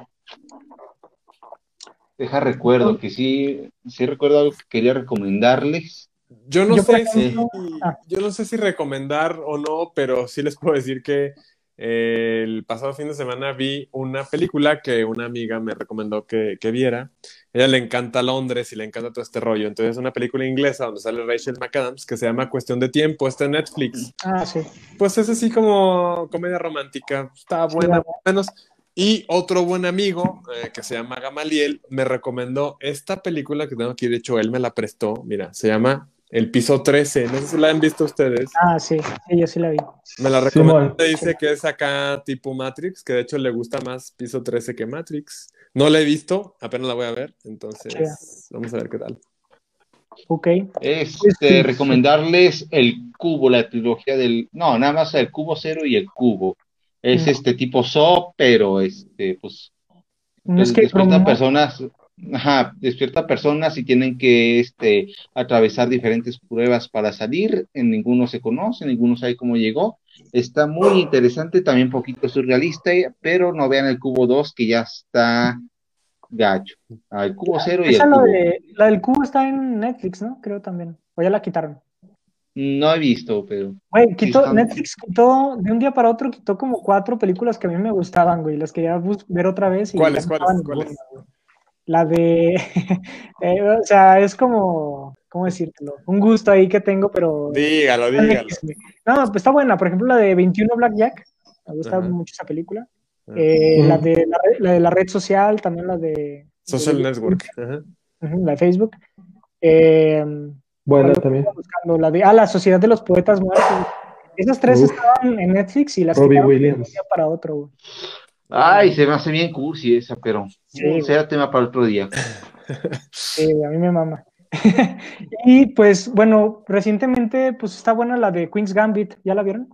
[SPEAKER 2] Deja recuerdo que sí, sí recuerdo algo que quería recomendarles.
[SPEAKER 4] Yo no
[SPEAKER 1] Yo,
[SPEAKER 4] sé si,
[SPEAKER 1] ah.
[SPEAKER 4] yo no sé si recomendar o no, pero sí les puedo decir que el pasado fin de semana vi una película que una amiga me recomendó que, que viera. A ella le encanta Londres y le encanta todo este rollo. Entonces es una película inglesa donde sale Rachel McAdams que se llama Cuestión de Tiempo, está en Netflix.
[SPEAKER 1] Ah, sí.
[SPEAKER 4] Pues es así como comedia romántica, está buena,
[SPEAKER 1] Sí,
[SPEAKER 4] menos. Y otro buen amigo eh, que se llama Gamaliel me recomendó esta película que tengo aquí, de hecho él me la prestó, mira, se llama El Piso 13, no sé si la han visto ustedes.
[SPEAKER 1] Ah, sí. Sí, yo sí la vi.
[SPEAKER 4] Me la recomendó,
[SPEAKER 3] Simón.
[SPEAKER 4] dice que es acá tipo Matrix, que de hecho le gusta más Piso 13 que Matrix. No la he visto, apenas la voy a ver, entonces vamos a ver qué tal.
[SPEAKER 1] Ok.
[SPEAKER 2] Este, recomendarles el cubo, la trilogía del, no, nada más el cubo cero y el cubo. Es
[SPEAKER 1] Mm.
[SPEAKER 2] este tipo SO, pero este, pues,
[SPEAKER 1] No es que promo-
[SPEAKER 2] personas, ajá, despierta personas y tienen que este, atravesar diferentes pruebas para salir. En ninguno se conoce, ninguno sabe cómo llegó. Está muy interesante, también un poquito surrealista, pero no vean el cubo 2 que ya está gacho. Ah, el cubo cero y el
[SPEAKER 1] Esa la,
[SPEAKER 2] cubo.
[SPEAKER 1] de, la del cubo está en Netflix, ¿no? Creo también. O ya la quitaron.
[SPEAKER 2] No he visto, pero
[SPEAKER 1] Güey, quitó, Netflix quitó, de un día para otro, quitó como cuatro películas que a mí me gustaban, güey. Las quería ver otra vez. Y
[SPEAKER 4] ¿Cuáles, cuáles, cuáles?
[SPEAKER 1] La de, eh, o sea, es como, ¿cómo decírtelo? Un gusto ahí que tengo, pero...
[SPEAKER 4] Dígalo, dígalo.
[SPEAKER 1] No, pues está buena. Por ejemplo, la de 21 Blackjack. Me gusta
[SPEAKER 4] Ajá.
[SPEAKER 1] mucho esa película. Eh, la, de la, de la red social, también la de...
[SPEAKER 4] Social
[SPEAKER 1] de-
[SPEAKER 4] Network.
[SPEAKER 1] la de Facebook. Eh,
[SPEAKER 3] Buena
[SPEAKER 1] ¿cuál
[SPEAKER 3] también.
[SPEAKER 1] buscando? La de, ah, la Sociedad de los Poetas Muertos. Esas tres
[SPEAKER 3] Uf.
[SPEAKER 1] estaban en Netflix y las
[SPEAKER 3] Robbie
[SPEAKER 1] quitaron de un
[SPEAKER 3] Williams.
[SPEAKER 1] día para otro. güey.
[SPEAKER 2] Ay, se me hace bien cursi esa, pero
[SPEAKER 1] Sí,
[SPEAKER 2] será tema para otro día.
[SPEAKER 1] Sí, a mí me mama. y pues, bueno, recientemente, pues está buena la de Queen's Gambit. ¿Ya la vieron?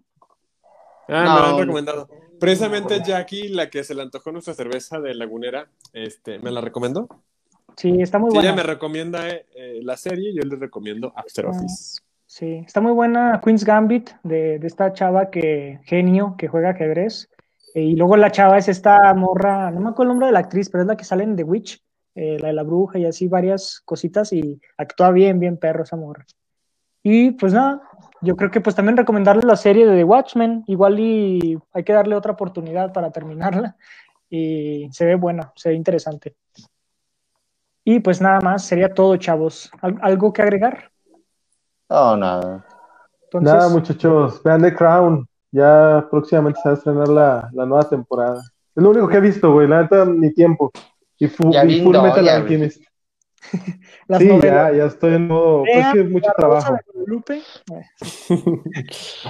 [SPEAKER 4] Ah,
[SPEAKER 2] No.
[SPEAKER 4] me la han recomendado. Precisamente Jackie, la que se le antojó nuestra cerveza de Lagunera, este, me la recomendó.
[SPEAKER 1] Sí, está muy
[SPEAKER 4] Si
[SPEAKER 1] buena.
[SPEAKER 4] ella me recomienda eh, la serie, yo le recomiendo After
[SPEAKER 1] Ah.
[SPEAKER 4] Office.
[SPEAKER 1] Sí, está muy buena Queen's Gambit de, de esta chava que, genio, que juega ajedrez. Eh, y luego la chava es esta morra, no me acuerdo el nombre de la actriz, pero es la que sale en The Witch, eh, la de la bruja y así varias cositas y actúa bien, bien perro esa morra. Y pues nada, yo creo que pues también recomendarle la serie de The Watchmen, igual y hay que darle otra oportunidad para terminarla y se ve buena, se ve interesante. Y pues nada más, sería todo, chavos. ¿Al- ¿Algo que agregar?
[SPEAKER 2] No, nada.
[SPEAKER 1] Entonces,
[SPEAKER 3] Nada, muchachos, vean The Crown. Ya próximamente se va a estrenar la, la nueva temporada. Es lo único que he visto, güey. La neta, mi tiempo. Y, fu-
[SPEAKER 2] Ya
[SPEAKER 3] y Full
[SPEAKER 2] dos,
[SPEAKER 3] Metal
[SPEAKER 2] ya,
[SPEAKER 3] Alchemist.
[SPEAKER 1] las
[SPEAKER 3] Sí,
[SPEAKER 1] novelas.
[SPEAKER 3] ya, ya estoy en modo. Pues sí, es mucho trabajo.
[SPEAKER 1] Guadalupe.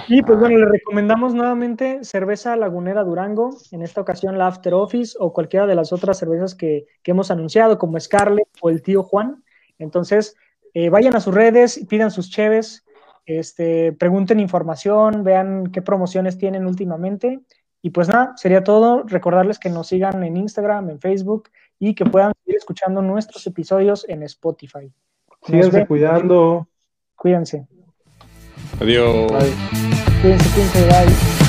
[SPEAKER 1] Y pues bueno, le recomendamos nuevamente cerveza lagunera Durango, en esta ocasión la After Office o cualquiera de las otras cervezas que, que hemos anunciado, como Scarlett o el tío Juan. Entonces, eh, vayan a sus redes, pidan sus cheves, este, pregunten información, vean qué promociones tienen últimamente. Y pues nada, sería todo. Recordarles que nos sigan en Instagram, en Facebook y que puedan seguir escuchando nuestros episodios en Spotify.
[SPEAKER 3] Síganse cuidando.
[SPEAKER 1] Cuídense.
[SPEAKER 4] Adiós.
[SPEAKER 3] Bye.
[SPEAKER 1] Cuídense, cuídense, bye.